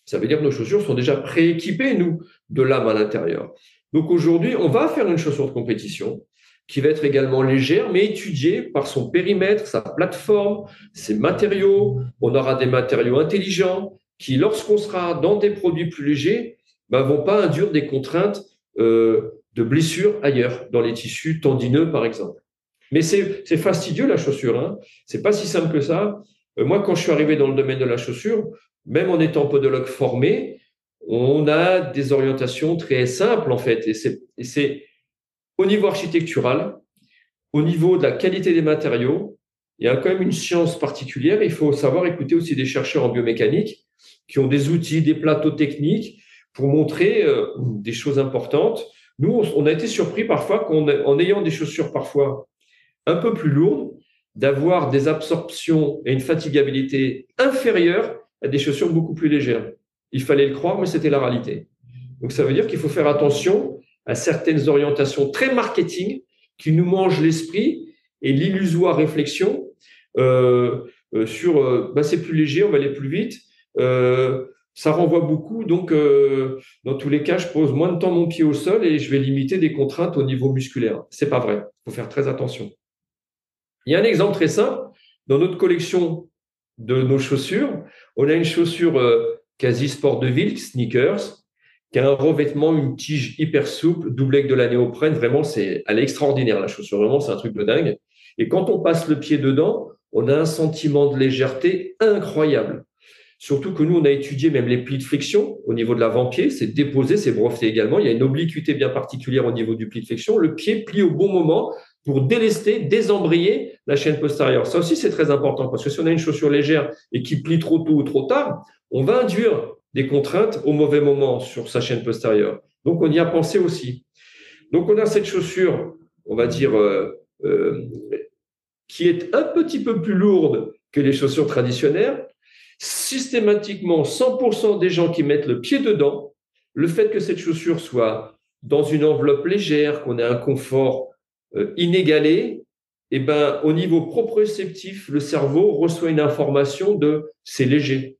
Ça veut dire que nos chaussures sont déjà prééquipées, nous, de lames à l'intérieur. Donc aujourd'hui, on va faire une chaussure de compétition qui va être également légère, mais étudiée par son périmètre, sa plateforme, ses matériaux. On aura des matériaux intelligents qui, lorsqu'on sera dans des produits plus légers, ne ben, vont pas induire des contraintes euh, de blessures ailleurs, dans les tissus tendineux, par exemple. Mais c'est fastidieux, la chaussure. Hein. C'est pas si simple que ça. Euh, moi, quand je suis arrivé dans le domaine de la chaussure, même en étant podologue formé, on a des orientations très simples en fait. Et c'est au niveau architectural, au niveau de la qualité des matériaux, il y a quand même une science particulière. Il faut savoir écouter aussi des chercheurs en biomécanique qui ont des outils, des plateaux techniques pour montrer euh, des choses importantes. Nous, on a été surpris parfois qu'en ayant des chaussures parfois un peu plus lourdes, d'avoir des absorptions et une fatigabilité inférieure à des chaussures beaucoup plus légères. Il fallait le croire, mais c'était la réalité. Donc ça veut dire qu'il faut faire attention à certaines orientations très marketing qui nous mangent l'esprit et l'illusoire réflexion euh, euh, sur euh, bah, c'est plus léger, on va aller plus vite. Ça renvoie beaucoup, donc dans tous les cas, je pose moins de temps mon pied au sol et je vais limiter des contraintes au niveau musculaire. C'est pas vrai. Il faut faire très attention. Il y a un exemple très simple. Dans notre collection de nos chaussures, on a une chaussure quasi sport de ville, sneakers, qui a un revêtement, une tige hyper souple, doublée avec de la néoprène. Vraiment, c'est, elle est extraordinaire, la chaussure. Vraiment, c'est un truc de dingue. Et quand on passe le pied dedans, on a un sentiment de légèreté incroyable. Surtout que nous, on a étudié même les plis de flexion au niveau de l'avant-pied. C'est déposé, c'est breveté également. Il y a une obliquité bien particulière au niveau du pli de flexion. Le pied plie au bon moment pour délester, désembrayer la chaîne postérieure. Ça aussi, c'est très important parce que si on a une chaussure légère et qui plie trop tôt ou trop tard, on va induire des contraintes au mauvais moment sur sa chaîne postérieure. Donc, on y a pensé aussi. Donc, on a cette chaussure, on va dire, euh, euh, qui est un petit peu plus lourde que les chaussures traditionnelles. Systématiquement, 100% des gens qui mettent le pied dedans, le fait que cette chaussure soit dans une enveloppe légère, qu'on ait un confort euh, inégalé, eh ben, au niveau proprioceptif, le cerveau reçoit une information de c'est léger.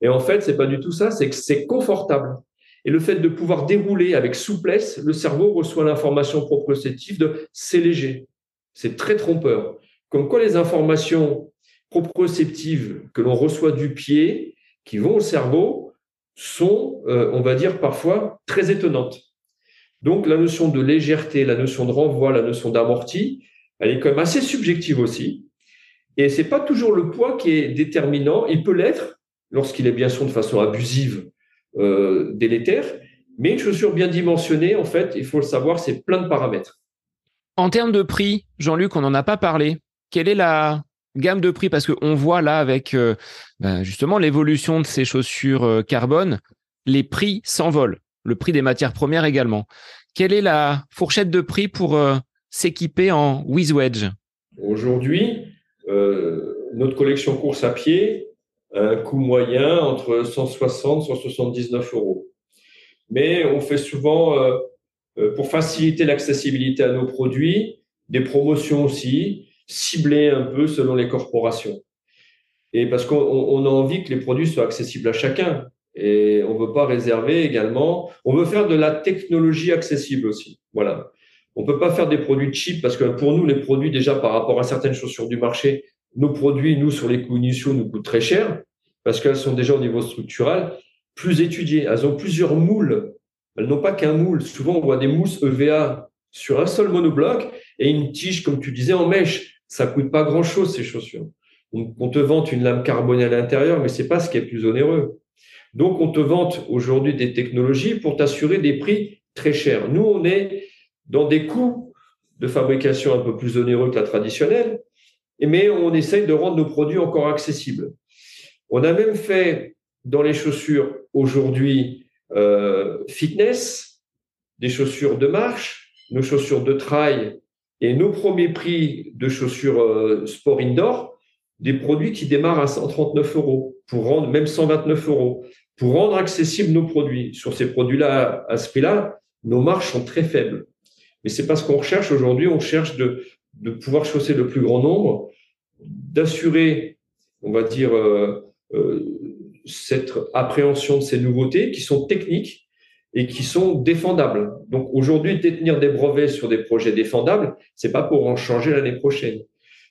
Et en fait, c'est pas du tout ça, c'est que c'est confortable. Et le fait de pouvoir dérouler avec souplesse, le cerveau reçoit l'information proprioceptive de c'est léger. C'est très trompeur. Comme quoi les informations proprioceptives que l'on reçoit du pied, qui vont au cerveau, sont, euh, on va dire, parfois très étonnantes. Donc la notion de légèreté, la notion de renvoi, la notion d'amorti, elle est quand même assez subjective aussi. Et c'est pas toujours le poids qui est déterminant. Il peut l'être lorsqu'il est bien sûr de façon abusive, euh, délétère. Mais une chaussure bien dimensionnée, en fait, il faut le savoir, c'est plein de paramètres. En termes de prix, Jean-Luc, on n'en a pas parlé. Quelle est la gamme de prix Parce qu'on voit là, avec euh, ben, justement l'évolution de ces chaussures euh, carbone, les prix s'envolent. Le prix des matières premières également. Quelle est la fourchette de prix pour euh, s'équiper en WizWedge Aujourd'hui, notre collection course à pied a un coût moyen entre 160 et 179 euros. Mais on fait souvent pour faciliter l'accessibilité à nos produits, des promotions aussi, ciblées un peu selon les corporations. Et parce qu'on a envie que les produits soient accessibles à chacun. Et on ne veut pas réserver également. On veut faire de la technologie accessible aussi. Voilà. On ne peut pas faire des produits cheap parce que pour nous, les produits, déjà par rapport à certaines chaussures du marché, nos produits, nous, sur les coûts initiaux, nous coûtent très cher parce qu'elles sont déjà au niveau structural plus étudiées. Elles ont plusieurs moules elles n'ont pas qu'un moule. Souvent, on voit des mousses EVA sur un seul monobloc et une tige, comme tu disais, en mèche. Ça coûte pas grand-chose, ces chaussures. On, te vante une lame carbonée à l'intérieur, mais c'est pas ce qui est plus onéreux. Donc, on te vante aujourd'hui des technologies pour t'assurer des prix très chers. Nous, on est dans des coûts de fabrication un peu plus onéreux que la traditionnelle, mais on essaye de rendre nos produits encore accessibles. On a même fait dans les chaussures aujourd'hui euh, fitness, des chaussures de marche, nos chaussures de trail et nos premiers prix de chaussures euh, sport indoor, des produits qui démarrent à 139 euros, pour rendre même 129 euros, pour rendre accessibles nos produits. Sur ces produits-là, à ce prix-là, nos marges sont très faibles. Mais c'est pas ce qu'on recherche aujourd'hui. On cherche de, pouvoir chausser le plus grand nombre, d'assurer, on va dire, euh, cette appréhension de ces nouveautés qui sont techniques et qui sont défendables. Donc aujourd'hui, détenir des brevets sur des projets défendables, c'est pas pour en changer l'année prochaine.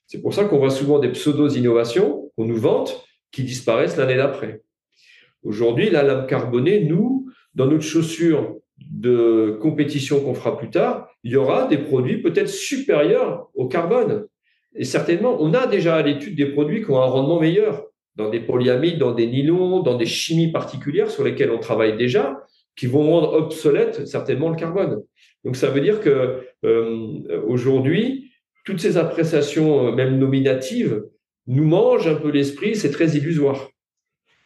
C'est pour ça qu'on voit souvent des pseudo-innovations qu'on nous vante qui disparaissent l'année d'après. Aujourd'hui, la lame carbonée, nous, dans notre chaussure de compétition qu'on fera plus tard, il y aura des produits peut-être supérieurs au carbone. Et certainement, on a déjà à l'étude des produits qui ont un rendement meilleur dans des polyamides, dans des nylons, dans des chimies particulières sur lesquelles on travaille déjà, qui vont rendre obsolète certainement le carbone. Donc ça veut dire que euh, aujourd'hui, toutes ces appréciations, euh, même nominatives, nous mangent un peu l'esprit, c'est très illusoire.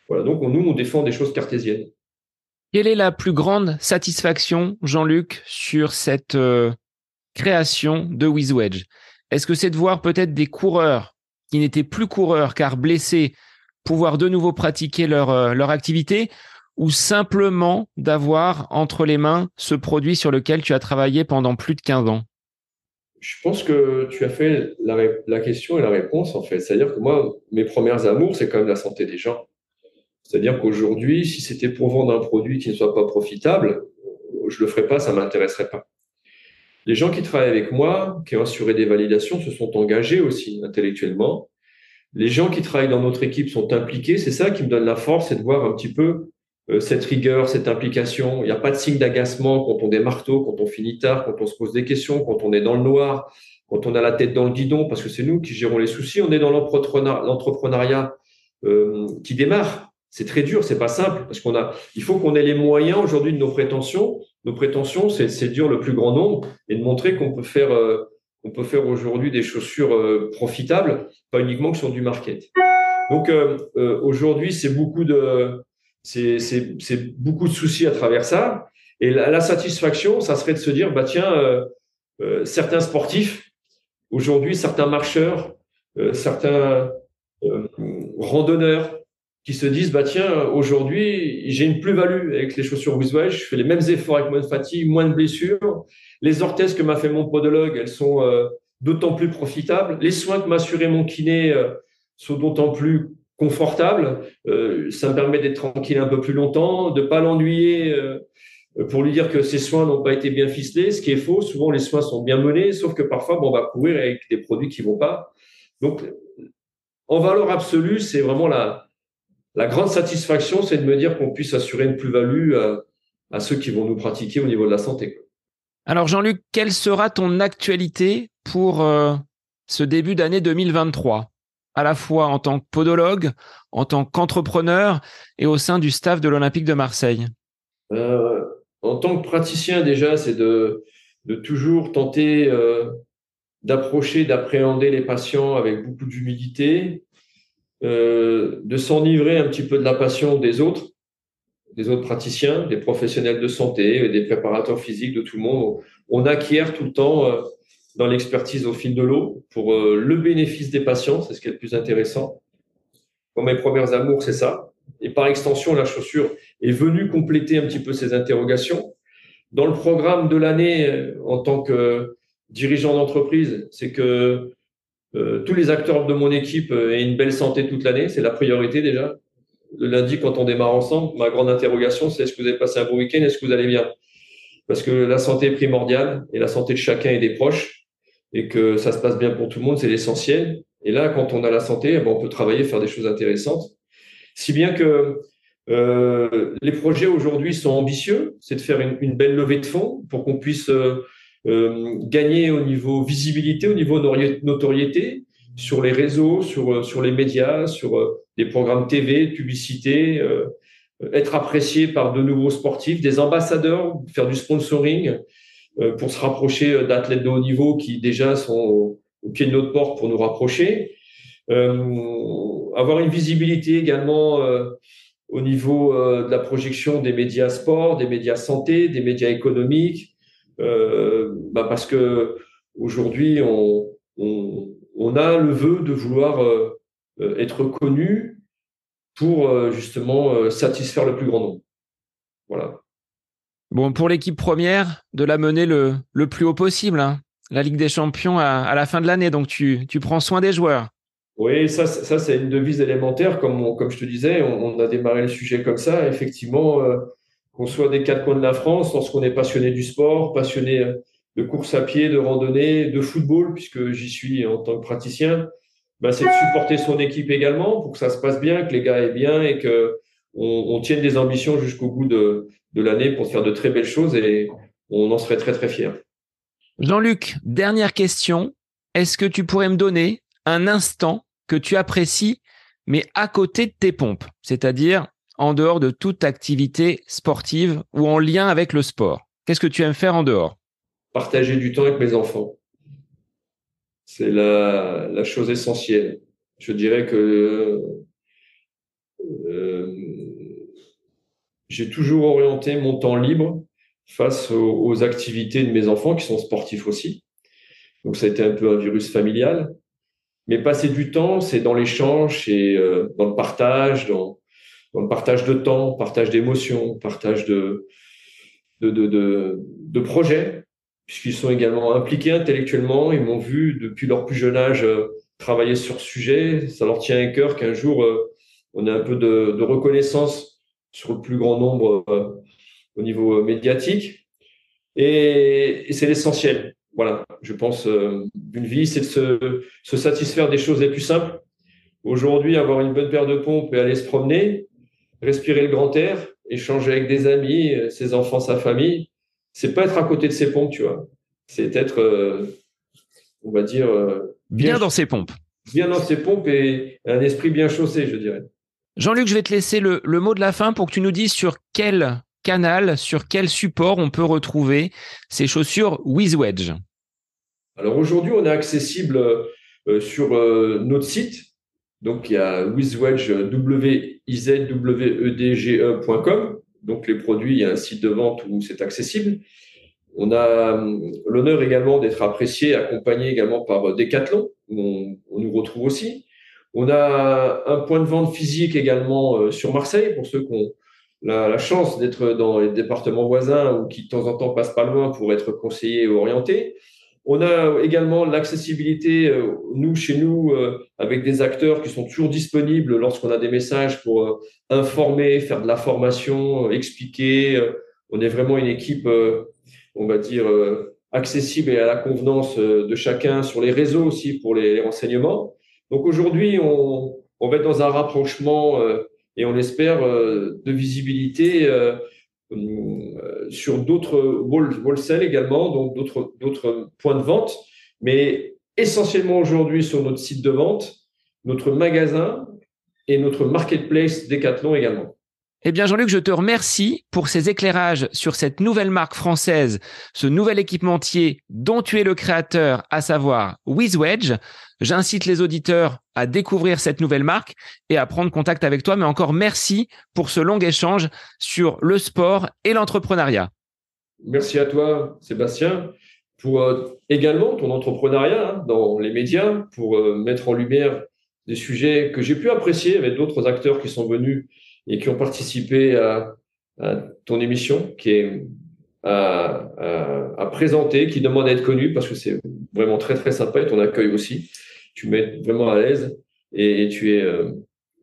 Voilà, donc nous, on défend des choses cartésiennes. Quelle est la plus grande satisfaction, Jean-Luc, sur cette euh, création de WizWedge? Est-ce que c'est de voir peut-être des coureurs qui n'étaient plus coureurs car blessés pouvoir de nouveau pratiquer leur, leur activité? Ou simplement d'avoir entre les mains ce produit sur lequel tu as travaillé pendant plus de 15 ans? Je pense que tu as fait la, la question et la réponse en fait. C'est-à-dire que moi, mes premières amours, c'est quand même la santé des gens. C'est-à-dire qu'aujourd'hui, si c'était pour vendre un produit qui ne soit pas profitable, je le ferais pas, ça m'intéresserait pas. Les gens qui travaillent avec moi, qui ont assuré des validations, se sont engagés aussi intellectuellement les gens qui travaillent dans notre équipe sont impliqués. C'est ça qui me donne la force, c'est de voir un petit peu cette rigueur, cette implication. Il n'y a pas de signe d'agacement quand on marteau, quand on finit tard, quand on se pose des questions, quand on est dans le noir, quand on a la tête dans le guidon, parce que c'est nous qui gérons les soucis. On est dans l'entrepreneuriat euh, qui démarre. C'est très dur, c'est pas simple, parce qu'on a, il faut qu'on ait les moyens aujourd'hui de nos prétentions. Nos prétentions, c'est de le plus grand nombre et de montrer qu'on peut faire euh, on peut faire aujourd'hui des chaussures euh, profitables, pas uniquement que sur du market. Donc euh, euh, aujourd'hui, c'est beaucoup de c'est beaucoup de soucis à travers ça. Et la, satisfaction, ça serait de se dire, bah tiens, euh, euh, certains sportifs, aujourd'hui, certains marcheurs, euh, certains randonneurs, qui se disent, bah tiens, aujourd'hui, j'ai une plus-value avec les chaussures Wizway, je fais les mêmes efforts avec moins de fatigue, moins de blessures. Les orthèses que m'a fait mon podologue, elles sont d'autant plus profitables. Les soins que m'a assuré mon kiné sont d'autant plus confortables. ça me permet d'être tranquille un peu plus longtemps, de pas l'ennuyer euh, pour lui dire que ses soins n'ont pas été bien ficelés, ce qui est faux. Souvent, les soins sont bien menés, sauf que parfois, bon, on va courir avec des produits qui vont pas. Donc, en valeur absolue, c'est vraiment la, la grande satisfaction, c'est de me dire qu'on puisse assurer une plus-value à, à, ceux qui vont nous pratiquer au niveau de la santé. Alors, Jean-Luc, quelle sera ton actualité pour euh, ce début d'année 2023 à la fois en tant que podologue, en tant qu'entrepreneur et au sein du staff de l'Olympique de Marseille euh, en tant que praticien, déjà, c'est de, toujours tenter euh, d'approcher, d'appréhender les patients avec beaucoup d'humilité, euh, de s'enivrer un petit peu de la passion des autres, des autres praticiens, des professionnels de santé, des préparateurs physiques, de tout le monde. On acquiert tout le temps dans l'expertise au fil de l'eau pour euh, le bénéfice des patients, c'est ce qui est le plus intéressant. Pour mes premières amours, c'est ça. Et par extension, la chaussure est venue compléter un petit peu ces interrogations. Dans le programme de l'année, euh, en tant que dirigeant d'entreprise, c'est que euh, tous les acteurs de mon équipe aient une belle santé toute l'année. C'est la priorité déjà. Le lundi, quand on démarre ensemble, ma grande interrogation, c'est est-ce que vous avez passé un bon week-end? Est-ce que vous allez bien? Parce que la santé est primordiale et la santé de chacun et des proches et que ça se passe bien pour tout le monde, c'est l'essentiel. Et là, quand on a la santé, eh ben, on peut travailler, faire des choses intéressantes. Si bien que euh, les projets aujourd'hui sont ambitieux, c'est de faire une, belle levée de fonds pour qu'on puisse euh, euh, gagner au niveau visibilité, au niveau notoriété sur les réseaux, sur, sur les médias, sur des programmes TV, publicité, être apprécié par de nouveaux sportifs, des ambassadeurs, faire du sponsoring pour se rapprocher d'athlètes de haut niveau qui déjà sont au pied de notre porte pour nous rapprocher. avoir une visibilité également au niveau euh, de la projection des médias sport, des médias santé, des médias économiques, euh, bah parce que aujourd'hui on, on, on, a le vœu de vouloir euh, être connu pour justement satisfaire le plus grand nombre. Voilà. Bon, pour l'équipe première, de la mener le, le plus haut possible, hein. la Ligue des Champions à, à la fin de l'année. Donc tu, tu prends soin des joueurs. Oui, ça, ça c'est une devise élémentaire. Comme, comme je te disais, on, a démarré le sujet comme ça. Effectivement, euh, qu'on soit des quatre coins de la France, lorsqu'on est passionné du sport, passionné euh, de course à pied, de randonnée, de football, puisque j'y suis en tant que praticien, ben, c'est de supporter son équipe également pour que ça se passe bien, que les gars aient bien et que on, tienne des ambitions jusqu'au bout de, de l'année pour faire de très belles choses et on en serait très très fiers. Jean-Luc, dernière question. Est-ce que tu pourrais me donner un instant que tu apprécies, mais à côté de tes pompes, c'est-à-dire en dehors de toute activité sportive ou en lien avec le sport? Qu'est-ce que tu aimes faire en dehors? Partager du temps avec mes enfants. C'est la, chose essentielle. Je dirais que euh, j'ai toujours orienté mon temps libre face aux, activités de mes enfants qui sont sportifs aussi. Donc ça a été un peu un virus familial. Mais passer du temps, c'est dans l'échange, c'est euh, dans le partage, dans, le partage de temps, partage d'émotions, partage de, projets, puisqu'ils sont également impliqués intellectuellement. Ils m'ont vu depuis leur plus jeune âge euh, travailler sur ce sujet. Ça leur tient à cœur qu'un jour, euh, on ait un peu de, reconnaissance sur le plus grand nombre au niveau médiatique. Et, et c'est l'essentiel voilà, je pense, euh, une vie, c'est de se, se, satisfaire des choses les plus simples. Aujourd'hui, avoir une bonne paire de pompes et aller se promener, respirer le grand air, échanger avec des amis, euh, ses enfants, sa famille, c'est pas être à côté de ses pompes, tu vois. C'est être, euh, on va dire, bien, dans ses pompes. Bien dans ses pompes et un esprit bien chaussé, je dirais. Jean-Luc, je vais te laisser le, mot de la fin pour que tu nous dises sur quel canal, sur quel support on peut retrouver ces chaussures WizWedge Alors aujourd'hui, on est accessible euh, sur euh, notre site. Donc il y a WizWedge, w i z w e d g -E donc les produits, il y a un site de vente où c'est accessible. On a hum, l'honneur également d'être apprécié, accompagné également par Decathlon, où on, nous retrouve aussi. On a un point de vente physique également euh, sur Marseille, pour ceux qui ont la, chance d'être dans les départements voisins ou qui de temps en temps passent pas loin pour être conseillés ou orientés. On a également l'accessibilité, euh, nous, chez nous, euh, avec des acteurs qui sont toujours disponibles lorsqu'on a des messages pour informer, faire de la formation, expliquer. On est vraiment une équipe on va dire, accessible et à la convenance de chacun sur les réseaux aussi pour les, renseignements. Donc aujourd'hui, on, va être dans un rapprochement euh, et on espère de visibilité sur d'autres wholesale également, donc d'autres points de vente, mais essentiellement aujourd'hui sur notre site de vente, notre magasin et notre marketplace Decathlon également. Eh bien, Jean-Luc, je te remercie pour ces éclairages sur cette nouvelle marque française, ce nouvel équipementier dont tu es le créateur, à savoir WizWedge. J'incite les auditeurs à découvrir cette nouvelle marque et à prendre contact avec toi. Mais encore merci pour ce long échange sur le sport et l'entrepreneuriat. Merci à toi, Sébastien, pour euh, également ton entrepreneuriat hein, dans les médias, pour euh, mettre en lumière des sujets que j'ai pu apprécier avec d'autres acteurs qui sont venus et qui ont participé à, ton émission, qui est à, présenter, qui demande à être connu parce que c'est vraiment très très sympa et ton accueil aussi. Tu mets vraiment à l'aise et, tu es euh,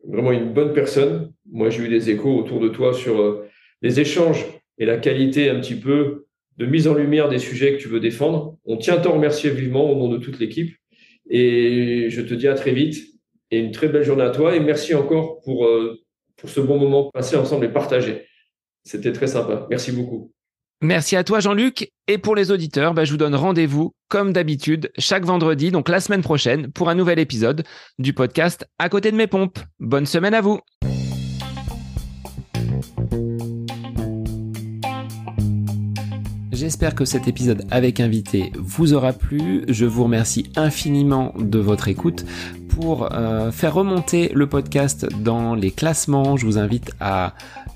vraiment une bonne personne. Moi, j'ai eu des échos autour de toi sur euh, les échanges et la qualité un petit peu de mise en lumière des sujets que tu veux défendre. On tient à t'en remercier vivement au nom de toute l'équipe et je te dis à très vite et une très belle journée à toi et merci encore pour euh, pour ce bon moment passé ensemble et partagé. C'était très sympa. Merci beaucoup. Merci à toi Jean-Luc. Et pour les auditeurs, bah, je vous donne rendez-vous comme d'habitude chaque vendredi, donc la semaine prochaine, pour un nouvel épisode du podcast À côté de mes pompes. Bonne semaine à vous. J'espère que cet épisode avec invité vous aura plu. Je vous remercie infiniment de votre écoute pour euh, faire remonter le podcast dans les classements, je vous invite à